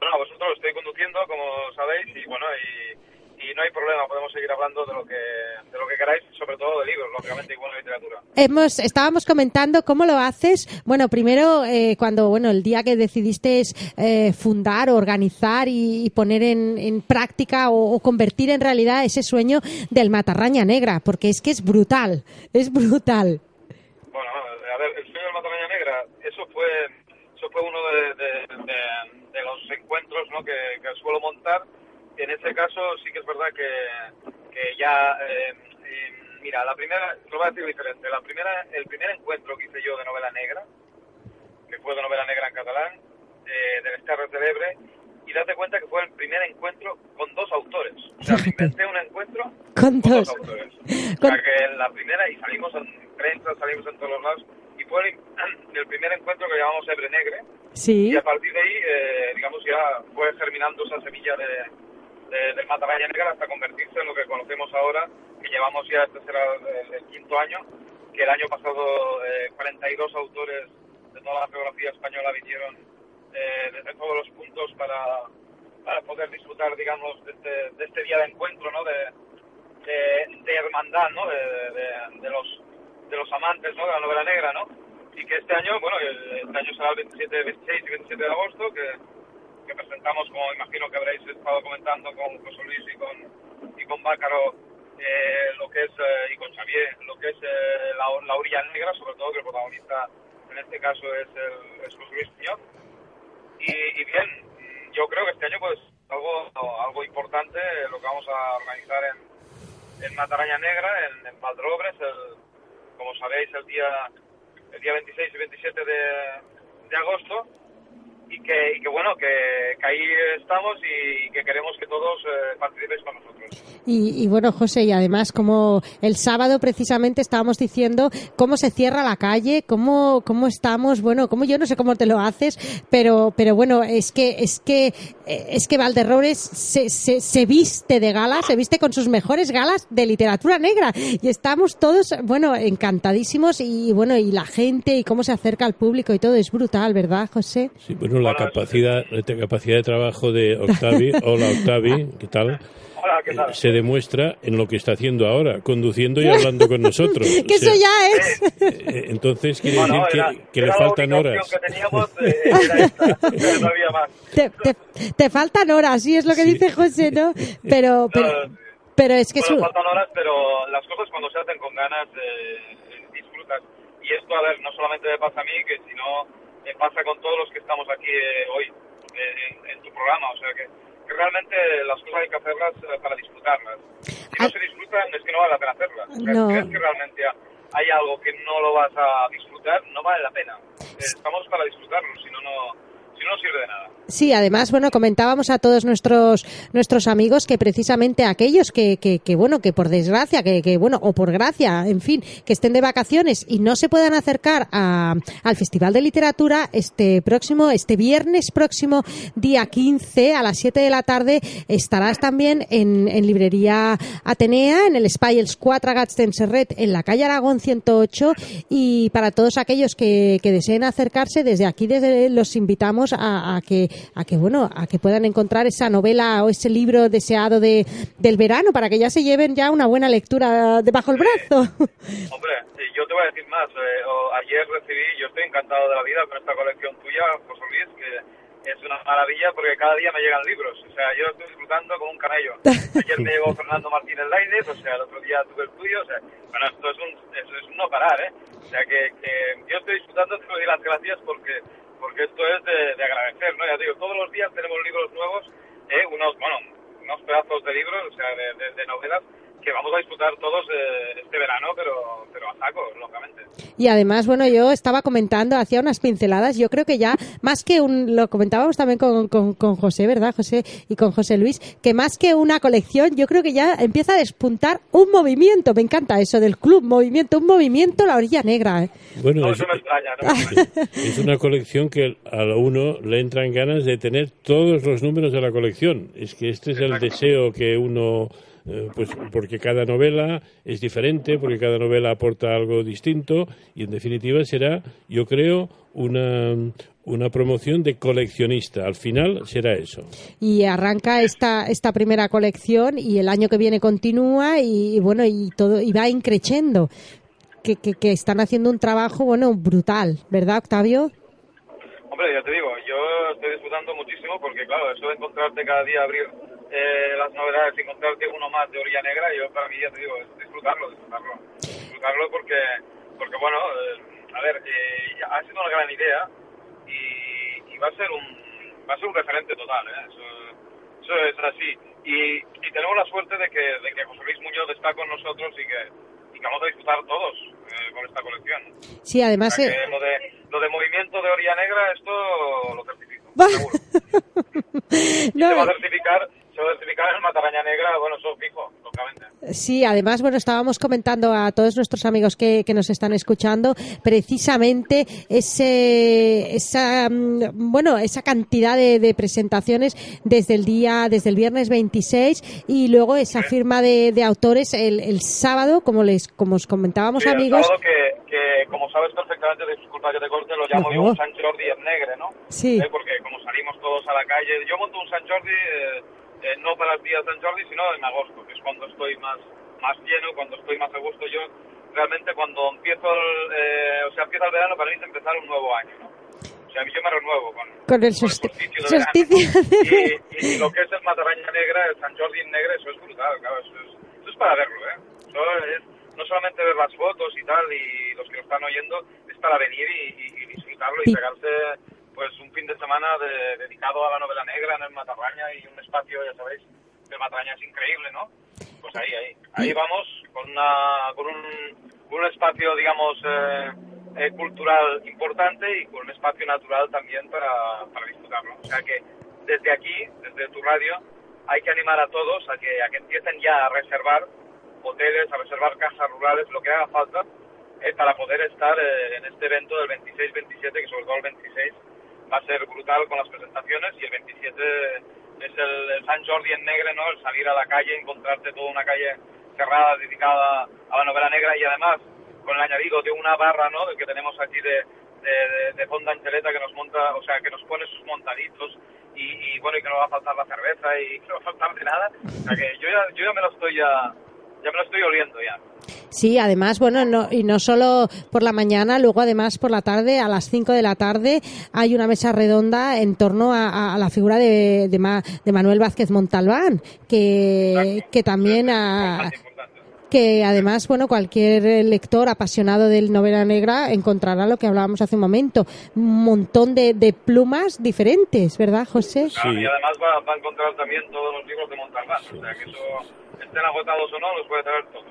Speaker 6: Bueno, vosotros estoy conduciendo, como sabéis, y bueno, y, y, no hay problema, podemos seguir hablando de lo que de lo que queráis, sobre todo de libros, lógicamente, y buena literatura.
Speaker 3: Hemos, estábamos comentando cómo lo haces. Bueno, primero, eh, cuando, bueno, el día que decidiste eh, fundar, organizar y, y poner en, en práctica o, o, convertir en realidad ese sueño del Matarraña Negra, porque es que es brutal, es brutal.
Speaker 6: Bueno, a ver, el sueño del Matarraña Negra, eso fue, eso fue uno de, de, de de los encuentros ¿no? que, que, suelo montar. En este caso sí que es verdad que, que ya, eh, eh, mira, la primera, lo voy a decir diferente, la primera, el primer encuentro que hice yo de novela negra, que fue de novela negra en catalán, eh, del Terres de Lebre, y date cuenta que fue el primer encuentro con dos autores. O sea, inventé un encuentro
Speaker 3: con,
Speaker 6: con
Speaker 3: dos.
Speaker 6: dos autores. O sea, que la primera, y salimos en prensa, salimos en todos los lados, y fue el, el primer encuentro que llamamos Ebre Negre,
Speaker 3: Sí.
Speaker 6: Y a partir de ahí, eh, digamos, ya fue germinando esa semilla de, de, del Matarraña Negra hasta convertirse en lo que conocemos ahora, que llevamos ya, este será el, el quinto año, que el año pasado eh, 42 autores de toda la geografía española vinieron eh, desde todos los puntos para, para poder disfrutar, digamos, de este, de este día de encuentro, ¿no? De, de, de hermandad, ¿no? De, los, de los amantes, ¿no? De la novela negra, ¿no? y que este año, bueno, este año será el 27, 26 y 27 de agosto, que, que presentamos, como imagino que habréis estado comentando con José Luis y con, y con Bácaro, eh, lo que es, eh, y con Xavier, lo que es eh, la, la, orilla negra, sobre todo que el protagonista en este caso es, el, es José Luis Piñón. Y, y, bien, yo creo que este año pues algo, algo importante, lo que vamos a organizar en, en Mataraña Negra, en, en Valdrobres, el, como sabéis, el día el día 26 y 27 de, de agosto y que, y que bueno, que, que, ahí estamos y que queremos que todos eh, participéis con nosotros.
Speaker 3: Y, y, bueno, José, y además como el sábado precisamente estábamos diciendo cómo se cierra la calle, cómo, cómo estamos, bueno, como yo no sé cómo te lo haces, pero, pero bueno, es que, es que, es que Valderrobres se, se, se viste de gala, se viste con sus mejores galas de literatura negra y estamos todos, bueno, encantadísimos y bueno, y la gente y cómo se acerca al público y todo es brutal, ¿verdad, José?
Speaker 4: Sí, bueno, la capacidad, la capacidad de trabajo de Octavi. Hola, Octavi, ¿qué tal?
Speaker 6: Hola, ¿qué tal?
Speaker 4: Se demuestra en lo que está haciendo ahora, conduciendo y hablando con nosotros.
Speaker 3: que eso ya es.
Speaker 4: Eh, entonces quiere bueno, decir era, que, que le faltan horas.
Speaker 6: que teníamos eh, era esta, pero no había más.
Speaker 3: Te, te, te, faltan horas, sí, es lo que sí. dice José, ¿no? Pero, pero, pero es que
Speaker 6: bueno, faltan horas, pero las cosas cuando se hacen con ganas eh, disfrutas. Y esto, a ver, no solamente me pasa a mí, que sino me pasa con todos los que estamos aquí eh, hoy en, en, tu programa. O sea que, realmente las cosas hay que hacerlas eh, para disfrutarlas. Si no se disfrutan, es que no vale la pena hacerlas.
Speaker 3: No.
Speaker 6: Si crees que realmente hay algo que no lo vas a disfrutar, no vale la pena. Estamos para disfrutarlo, si no, no si no sirve de nada.
Speaker 3: Sí, además, bueno, comentábamos a todos nuestros nuestros amigos que precisamente aquellos que, que, que bueno, que por desgracia, que, que, bueno, o por gracia, en fin, que estén de vacaciones y no se puedan acercar a, al Festival de Literatura este próximo, este viernes próximo, día 15 a las 7 de la tarde, estarás también en, en librería Atenea, en el Spy Els Quatre Gats d'Enserret, en la calle Aragón 108 y para todos aquellos que, que deseen acercarse, desde aquí desde los invitamos amigos a, que, a que, bueno, a que puedan encontrar esa novela o ese libro deseado de, del verano para que ya se lleven ya una buena lectura debajo el brazo.
Speaker 6: Hombre, yo te voy a decir más. Eh, ayer recibí, yo estoy encantado de la vida con esta colección tuya, José Luis, que es una maravilla porque cada día me llegan libros. O sea, yo estoy disfrutando como un camello. Ayer me llegó Fernando Martínez Lainez, o sea, el otro día tuve el tuyo. O sea, bueno, esto es un, esto es un no parar, ¿eh? O sea, que, que yo estoy disfrutando, te doy las gracias porque porque esto es de, agradecer, ¿no? Ya digo, todos los días tenemos libros nuevos, ¿eh? unos, bueno, unos pedazos de libros, o sea, de, de novelas que vamos a disfrutar todos eh, este verano, pero, pero a saco, lógicamente.
Speaker 3: Y además, bueno, yo estaba comentando, hacía unas pinceladas, yo creo que ya, más que un, lo comentábamos también con, con, con, José, ¿verdad, José? Y con José Luis, que más que una colección, yo creo que ya empieza a despuntar un movimiento, me encanta eso del club, movimiento, un movimiento, la orilla negra. ¿eh?
Speaker 4: Bueno, es, es una colección que a uno le entran ganas de tener todos los números de la colección. Es que este es el deseo que uno eh, pues porque cada novela es diferente, porque cada novela aporta algo distinto y en definitiva será, yo creo, una, una promoción de coleccionista. Al final será eso.
Speaker 3: Y arranca esta, esta primera colección y el año que viene continúa y, bueno, y todo, y va increciendo. Que, que, que, están haciendo un trabajo, bueno, brutal, ¿verdad, Octavio?
Speaker 6: Hombre, ya te digo, yo estoy disfrutando muchísimo porque, claro, eso de encontrarte cada día abrir eh, las novedades encontrarte uno más de orilla negra, yo para mí ya te digo, es disfrutarlo, disfrutarlo. Disfrutarlo porque, porque bueno, eh, a ver, eh, ha sido una gran idea y, y, va a ser un va a ser un referente total, ¿eh? eso, eso es así. Y, y, tenemos la suerte de que, de que José Luis Muñoz está con nosotros y que, y que vamos a disfrutar todos eh, con esta colección.
Speaker 3: Sí, además...
Speaker 6: O sea que lo, de, lo de movimiento de orilla negra, esto lo certifico, seguro. no, se va a certificar Mataraña Negra, bueno, eso fijo, lógicamente.
Speaker 3: Sí, además, bueno, estábamos comentando a todos nuestros amigos que, que nos están escuchando precisamente ese, esa, mm, bueno, esa cantidad de, de, presentaciones desde el día, desde el viernes 26 y luego esa firma de, de autores el, el, sábado, como les, como os comentábamos
Speaker 6: sí,
Speaker 3: amigos.
Speaker 6: El sábado que, que, como sabes perfectamente, disculpa que te corte, lo llamo no. yo un San Jordi en negre, ¿no?
Speaker 3: Sí.
Speaker 6: ¿Eh? Porque como salimos todos a la calle, yo monto un San Jordi, eh, eh, no para el día de San Jordi, sino en agosto, que es cuando estoy más, más lleno, cuando estoy más a gusto. Yo realmente cuando empiezo el, eh, o sea, empieza el verano para mí es empezar un nuevo año, ¿no? O sea, yo me renuevo con,
Speaker 3: con el, solsticio de verano.
Speaker 6: Y, y, lo que es el Mataraña Negra, el San Jordi en negro, eso es brutal, claro, eso es, eso es para verlo, ¿eh? Eso es, no solamente ver las fotos y tal, y los que lo están oyendo, es para venir y, y, y disfrutarlo y pegarse pues un fin de semana de, dedicado a la novela negra en el Matarraña y un espacio, ya sabéis, el Matarraña es increíble, ¿no? Pues ahí, ahí, ahí vamos con, una, con, un, con un espacio, digamos, eh, eh, cultural importante y con un espacio natural también para, para disfrutarlo. O sea que desde aquí, desde tu radio, hay que animar a todos a que, a que empiecen ya a reservar hoteles, a reservar casas rurales, lo que haga falta, eh, para poder estar eh, en este evento del 26-27, que sobre todo el 26 va a ser brutal con las presentaciones y el 27 es el, el, San Jordi en negre, ¿no? El salir a la calle, encontrarte toda una calle cerrada dedicada a la novela negra y además con el añadido de una barra, ¿no? Que tenemos aquí de, de, de, Fonda Angeleta que nos monta, o sea, que nos pone sus montaditos y, y, bueno, y que no va a faltar la cerveza y no va a faltar de nada. O sea, que yo ya, yo ya me lo estoy ya, ya me lo estoy oliendo ya.
Speaker 3: Sí, además, bueno, no, y no solo por la mañana, luego además por la tarde, a las 5 de la tarde, hay una mesa redonda en torno a, a la figura de, de, Ma, de, Manuel Vázquez Montalbán, que, que también ha, que además, bueno, cualquier lector apasionado del novela negra encontrará lo que hablábamos hace un momento, un montón de, de plumas diferentes, ¿verdad, José?
Speaker 6: Sí. y además va, va, a encontrar también todos los libros de Montalbán, o sea que eso, estén agotados o no, los puede traer todos.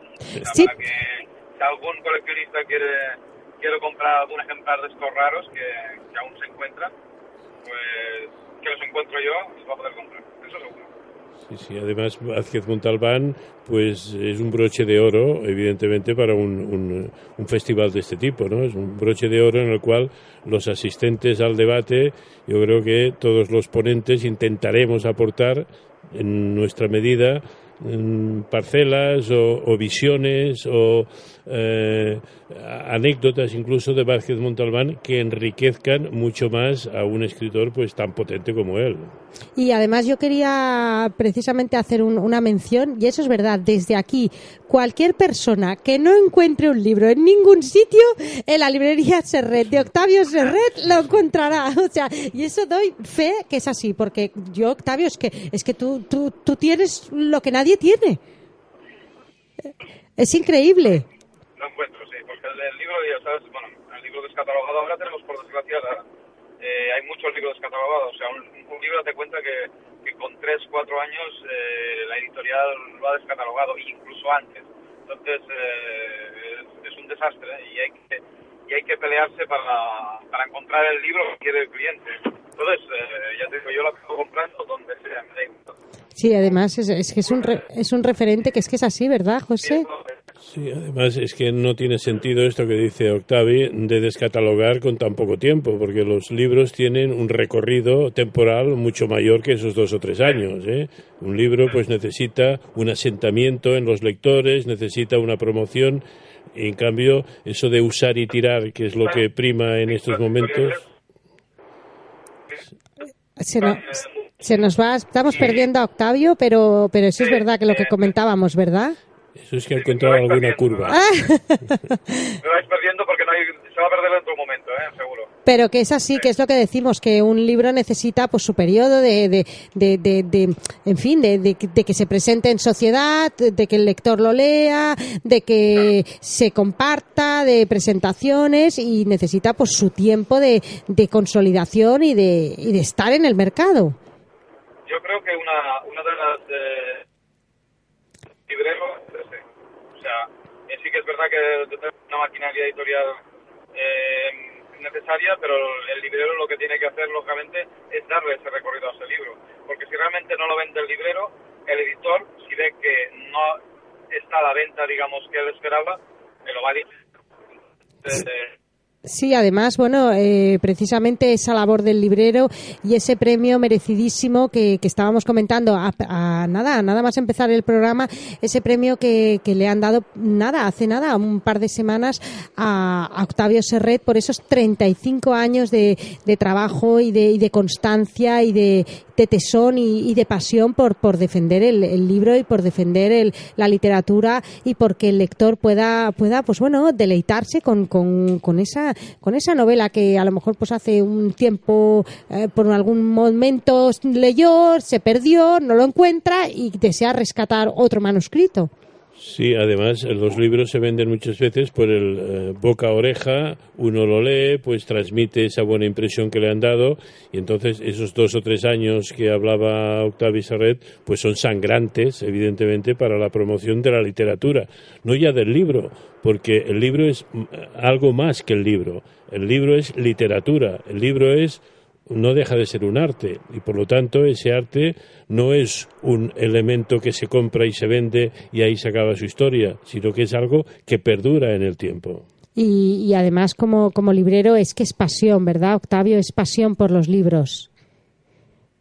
Speaker 3: Sí.
Speaker 6: Para que si algún coleccionista quiere, quiere comprar algún ejemplar de estos raros que, que aún se encuentran, pues que los encuentro yo, los va a poder comprar, eso seguro.
Speaker 4: Sí, sí, además Vázquez Montalbán pues es un broche de oro, evidentemente, para un, un, un, festival de este tipo, ¿no? Es un broche de oro en el cual los asistentes al debate, yo creo que todos los ponentes intentaremos aportar en nuestra medida parcelas o, visiones o eh, anécdotas incluso de Vázquez Montalbán que enriquezcan mucho más a un escritor pues tan potente como él.
Speaker 3: Y además yo quería precisamente hacer una mención, y eso es verdad, desde aquí, cualquier persona que no encuentre un libro en ningún sitio, en la librería Serret de Octavio Serret lo encontrará. O sea, y eso doy fe que es así, porque yo, Octavio, es que, es que tú, tú, tú tienes lo que nadie tiene. Es increíble.
Speaker 6: Libro, ya sabes, bueno, el libro descatalogado ahora tenemos, por desgracia, eh, hay muchos libros descatalogados. O sea, un, libro te cuenta que, que con 3, 4 años eh, la editorial lo ha descatalogado, incluso antes. Entonces, eh, es, un desastre y hay que y hay que pelearse para, para encontrar el libro que quiere el cliente. Entonces, ya te digo, yo lo acabo comprando donde sea,
Speaker 3: Sí, además es, es que es un, es un referente que es que es así, ¿verdad, José?
Speaker 4: Sí, además es que no tiene sentido esto que dice Octavi de descatalogar con tan poco tiempo, porque los libros tienen un recorrido temporal mucho mayor que esos dos o tres años. ¿eh? Un libro pues necesita un asentamiento en los lectores, necesita una promoción. En cambio, eso de usar y tirar, que es lo que prima en estos momentos.
Speaker 3: Se nos, se nos va, estamos perdiendo a Octavio, pero, pero eso es verdad que lo que comentábamos, ¿verdad?
Speaker 4: Eso es que ha encontrado alguna curva.
Speaker 6: Me vais perdiendo porque no hay, se va a perder en un momento, ¿eh? seguro.
Speaker 3: Pero que es así, que es lo que decimos, que un libro necesita pues su periodo de, de, de, de, en fin, de, que se presente en sociedad, de que el lector lo lea, de que se comparta, de presentaciones y necesita pues su tiempo de, de consolidación y de, y de estar en el mercado.
Speaker 6: Yo creo que una, una de las eh, libreros sí que es verdad que es una maquinaria editorial eh, necesaria, pero el librero lo que tiene que hacer, lógicamente, es darle ese recorrido a ese libro. Porque si realmente no lo vende el librero, el editor, si ve que no está a la venta, digamos, que él esperaba, me lo va a decir.
Speaker 3: Sí, además, bueno, eh, precisamente esa labor del librero y ese premio merecidísimo que, estábamos comentando a, nada, nada más empezar el programa, ese premio que, le han dado nada, hace nada, un par de semanas a, Octavio Serret por esos 35 años de, de trabajo y de, y de constancia y de, de tesón y, de pasión por, por defender el, libro y por defender el, la literatura y porque el lector pueda, pueda pues bueno, deleitarse con, con, con, esa, con esa novela que a lo mejor pues hace un tiempo, eh, por algún momento leyó, se perdió, no lo encuentra y desea rescatar otro manuscrito.
Speaker 4: Sí, además los libros se venden muchas veces por el eh, boca oreja, uno lo lee, pues transmite esa buena impresión que le han dado y entonces esos dos o tres años que hablaba Octavio Serret, pues son sangrantes, evidentemente, para la promoción de la literatura, no ya del libro, porque el libro es mm, algo más que el libro, el libro es literatura, el libro es no deja de ser un arte y por lo tanto ese arte no es un elemento que se compra y se vende y ahí se acaba su historia, sino que es algo que perdura en el tiempo.
Speaker 3: Y, además como, como librero es que es pasión, ¿verdad, Octavio? Es pasión por los libros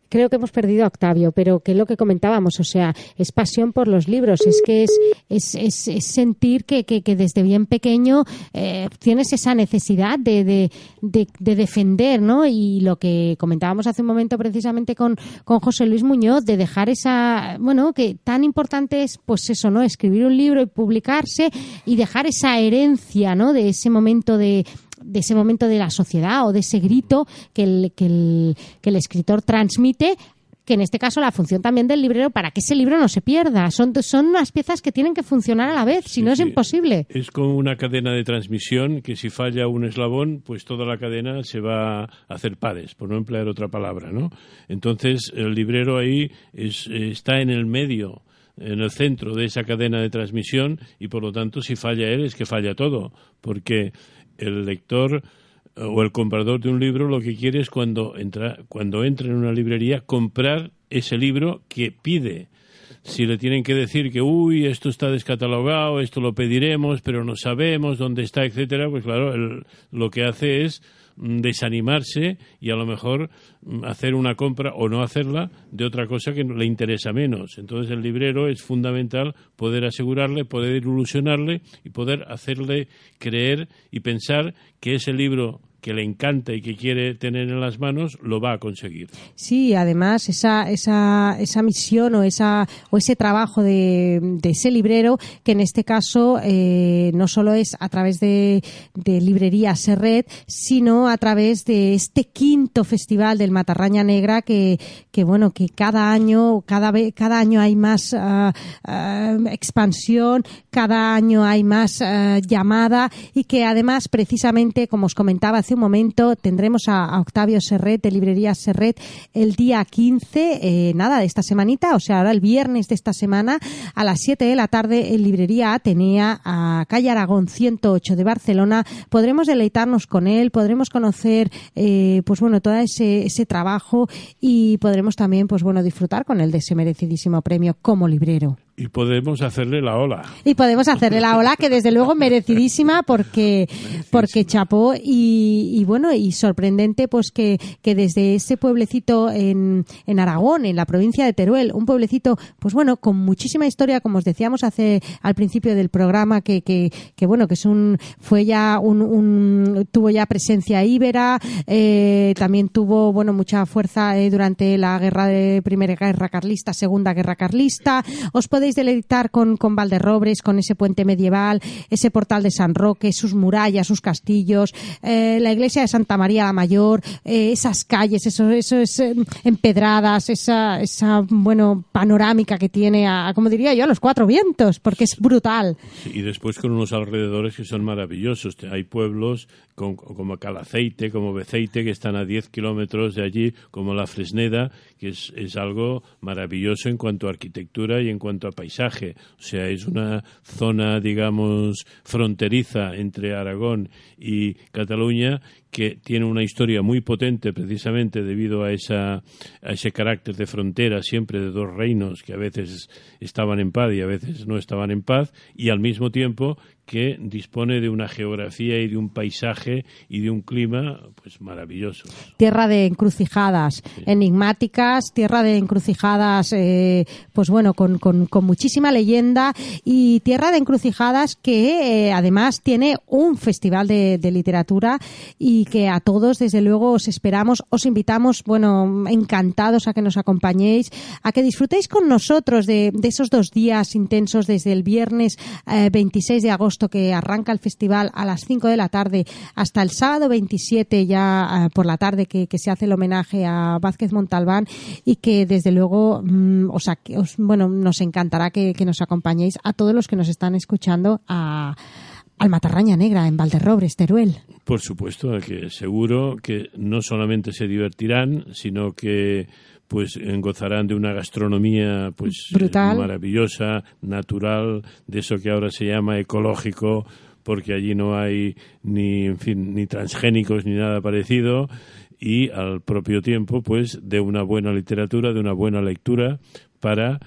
Speaker 3: creo que hemos perdido a Octavio, pero que es lo que comentábamos, o sea, es pasión por los libros, es que es, es, es, sentir que, que, desde bien pequeño eh, tienes esa necesidad de, de, de, defender, ¿no? Y lo que comentábamos hace un momento precisamente con, con José Luis Muñoz, de dejar esa, bueno, que tan importante es, pues eso, ¿no? Escribir un libro y publicarse y dejar esa herencia, ¿no? De ese momento de de ese momento de la sociedad o de ese grito que el, que el, que el escritor transmite que en este caso la función también del librero para que ese libro no se pierda. Son, son unas piezas que tienen que funcionar a la vez, si no es imposible.
Speaker 4: Es como una cadena de transmisión que si falla un eslabón, pues toda la cadena se va a hacer pares, por no emplear otra palabra, ¿no? Entonces el librero ahí es, está en el medio en el centro de esa cadena de transmisión y por lo tanto si falla él es que falla todo, porque el lector eh, o el comprador de un libro lo que quiere es cuando entra, cuando entra en una librería comprar ese libro que pide. Si le tienen que decir que, uy, esto está descatalogado, esto lo pediremos, pero no sabemos dónde está, etcétera, pues claro, lo que hace es desanimarse y a lo mejor mm, hacer una compra o no hacerla de otra cosa que le interesa menos. Entonces el librero es fundamental poder asegurarle, poder ilusionarle y poder hacerle creer y pensar que ese libro que le encanta y que quiere tener en las manos, lo va a conseguir.
Speaker 3: Sí, además esa, esa, esa misión o, esa, o ese trabajo de, de ese librero, que en este caso eh, no solo es a través de, de librería Serret, sino a través de este quinto festival del Matarraña Negra, que, que bueno, que cada año, cada, cada año hay más uh, uh, expansión, cada año hay más uh, llamada y que además, precisamente, como os comentaba hace un momento tendremos a, Octavio Serret de Librería Serret el día 15, eh, nada, de esta semanita, o sea, ahora el viernes de esta semana a las 7 de la tarde en Librería Atenea, a calle Aragón 108 de Barcelona. Podremos deleitarnos con él, podremos conocer, eh, pues bueno, todo ese, ese trabajo y podremos también, pues bueno, disfrutar con él de ese merecidísimo premio como librero.
Speaker 4: Y podemos hacerle la ola.
Speaker 3: Y podemos hacerle la ola, que desde luego merecidísima porque, porque chapó y, y, bueno, y sorprendente pues que, que desde ese pueblecito en, en Aragón, en la provincia de Teruel, un pueblecito pues bueno, con muchísima historia, como os decíamos hace al principio del programa, que, que, que bueno, que es un, fue ya un, un tuvo ya presencia íbera, eh, también tuvo bueno mucha fuerza eh, durante la guerra de Primera Guerra Carlista, Segunda Guerra Carlista. Os podéis deleitar con, con Valderrobres, con ese puente medieval, ese portal de San Roque, sus murallas, sus castillos, eh, la iglesia de Santa María la Mayor, eh, esas calles, eso, eso es eh, empedradas, esa, esa bueno panorámica que tiene a, como diría yo, a los cuatro vientos, porque es brutal.
Speaker 4: Y después con unos alrededores que son maravillosos. Hay pueblos con, como Calaceite, como Beceite, que están a 10 kilómetros de allí, como La Fresneda, que es, es algo maravilloso en cuanto a arquitectura y en cuanto a paisaje. O sea, es una zona, digamos, fronteriza entre Aragón y Cataluña que tiene una historia muy potente precisamente debido a, esa, a ese carácter de frontera siempre de dos reinos que a veces estaban en paz y a veces no estaban en paz y al mismo tiempo que dispone de una geografía y de un paisaje y de un clima pues maravilloso.
Speaker 3: Tierra de encrucijadas sí. enigmáticas, tierra de encrucijadas eh, pues bueno, con, con, con, muchísima leyenda y tierra de encrucijadas que eh, además tiene un festival de, de, literatura y que a todos desde luego os esperamos, os invitamos, bueno, encantados a que nos acompañéis, a que disfrutéis con nosotros de, de esos dos días intensos desde el viernes eh, 26 de agosto que arranca el festival a las 5 de la tarde hasta el sábado 27 ya uh, por la tarde que, que, se hace el homenaje a Vázquez Montalbán y que desde luego o sea, que os, bueno, nos encantará que, que, nos acompañéis a todos los que nos están escuchando a al Matarraña Negra en Valderrobres, Teruel.
Speaker 4: Por supuesto, que seguro que no solamente se divertirán, sino que pues gozarán de una gastronomía pues
Speaker 3: Brutal.
Speaker 4: maravillosa, natural, de eso que ahora se llama ecológico, porque allí no hay ni en fin ni transgénicos ni nada parecido y al propio tiempo pues de una buena literatura, de una buena lectura para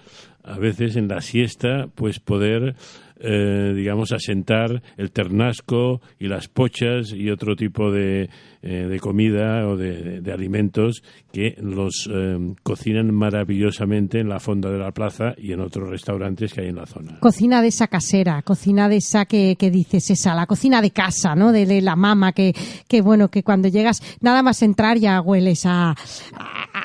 Speaker 4: a veces en la siesta pues poder eh, digamos, asentar el ternasco y las pochas y otro tipo de, eh, de comida o de, alimentos que los eh, cocinan maravillosamente en la fonda de la plaza y en otros restaurantes que hay en la zona.
Speaker 3: Cocina de esa casera, cocina de esa que, que dices esa, la cocina de casa, ¿no? De, la mama, que, que bueno, que cuando llegas, nada más entrar ya hueles a,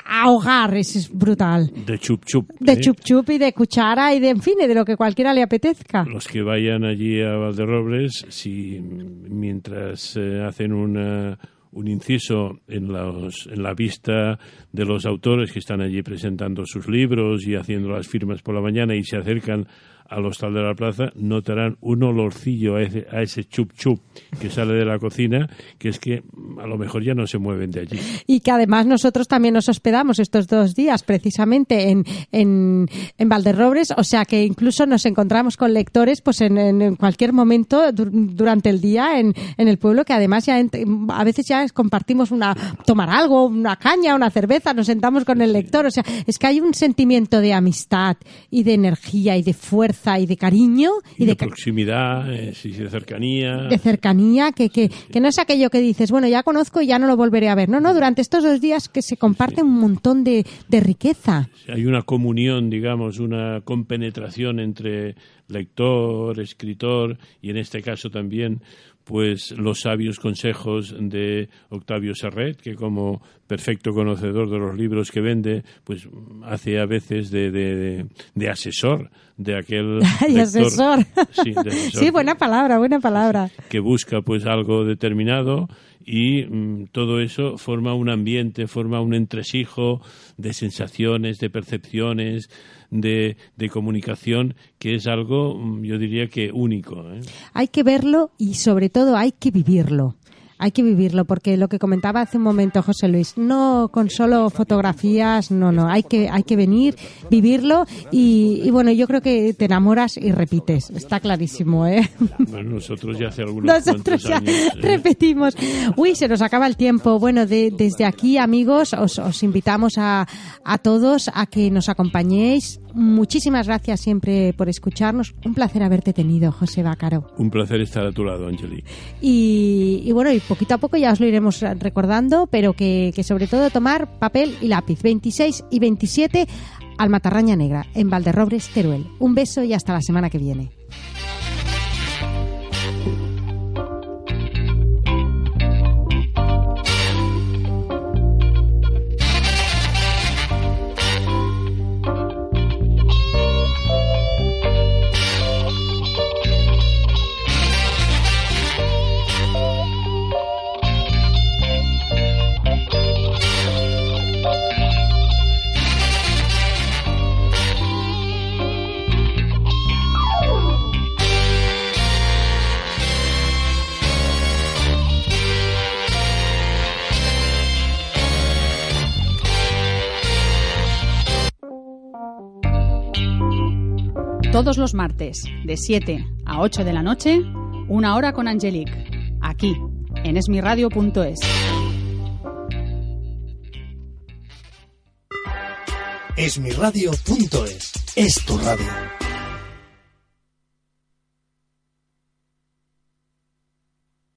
Speaker 3: a hogar, es, es, brutal.
Speaker 4: De chup chup.
Speaker 3: De ¿eh? chup chup y de cuchara y de, en fin, de lo que cualquiera le apetezca.
Speaker 4: Los que vayan allí a Valderrobles, si mientras eh, hacen una un inciso en, los, en, la vista de los autores que están allí presentando sus libros y haciendo las firmas por la mañana y se acercan al hostal de la plaza, notarán un olorcillo a ese, a ese chup chup que sale de la cocina, que es que a lo mejor ya no se mueven de allí.
Speaker 3: Y que además nosotros también nos hospedamos estos dos días precisamente en, en, en Valderrobres, o sea que incluso nos encontramos con lectores pues en, en cualquier momento durante el día en, en el pueblo, que además ya a veces ya compartimos una, tomar algo, una caña, una cerveza, nos sentamos con el lector, o sea, es que hay un sentimiento de amistad y de energía y de fuerza fuerza y de cariño.
Speaker 4: Y, de, proximidad, eh, de cercanía.
Speaker 3: De cercanía, que, que, que, no es aquello que dices, bueno, ya conozco y ya no lo volveré a ver. No, no, durante estos dos días que se comparte un montón de, de riqueza.
Speaker 4: Hay una comunión, digamos, una compenetración entre lector, escritor y en este caso también pues los sabios consejos de Octavio Serret, que como perfecto conocedor de los libros que vende, pues hace a veces de, de, asesor de aquel
Speaker 3: asesor. Sí, sí, buena palabra, buena palabra.
Speaker 4: Que busca pues algo determinado y mm, todo eso forma un ambiente, forma un entresijo de sensaciones, de percepciones, de, de comunicación que es algo, mm, yo diría que único. ¿eh?
Speaker 3: Hay que verlo y sobre todo hay que vivirlo hay que vivirlo, porque lo que comentaba hace un momento José Luis, no con solo fotografías, no, no, hay que, hay que venir, vivirlo y, bueno, yo creo que te enamoras y repites, está clarísimo, ¿eh?
Speaker 4: Bueno, nosotros ya hace algunos nosotros ya ¿eh?
Speaker 3: repetimos. Uy, se nos acaba el tiempo. Bueno, desde aquí, amigos, os, os invitamos a, a todos a que nos acompañéis muchísimas gracias siempre por escucharnos. Un placer haberte tenido, José Bácaro.
Speaker 4: Un placer estar a tu lado, Angeli.
Speaker 3: Y, bueno, y poquito a poco ya os lo iremos recordando, pero que, que sobre todo tomar papel y lápiz. 26 y 27 al Matarraña Negra, en Valderrobres, Teruel. Un beso y hasta la semana que viene.
Speaker 1: Todos los martes, de 7 a 8 de la noche, una hora con Angelique, aquí, en esmiradio.es.
Speaker 7: Esmiradio.es es tu radio.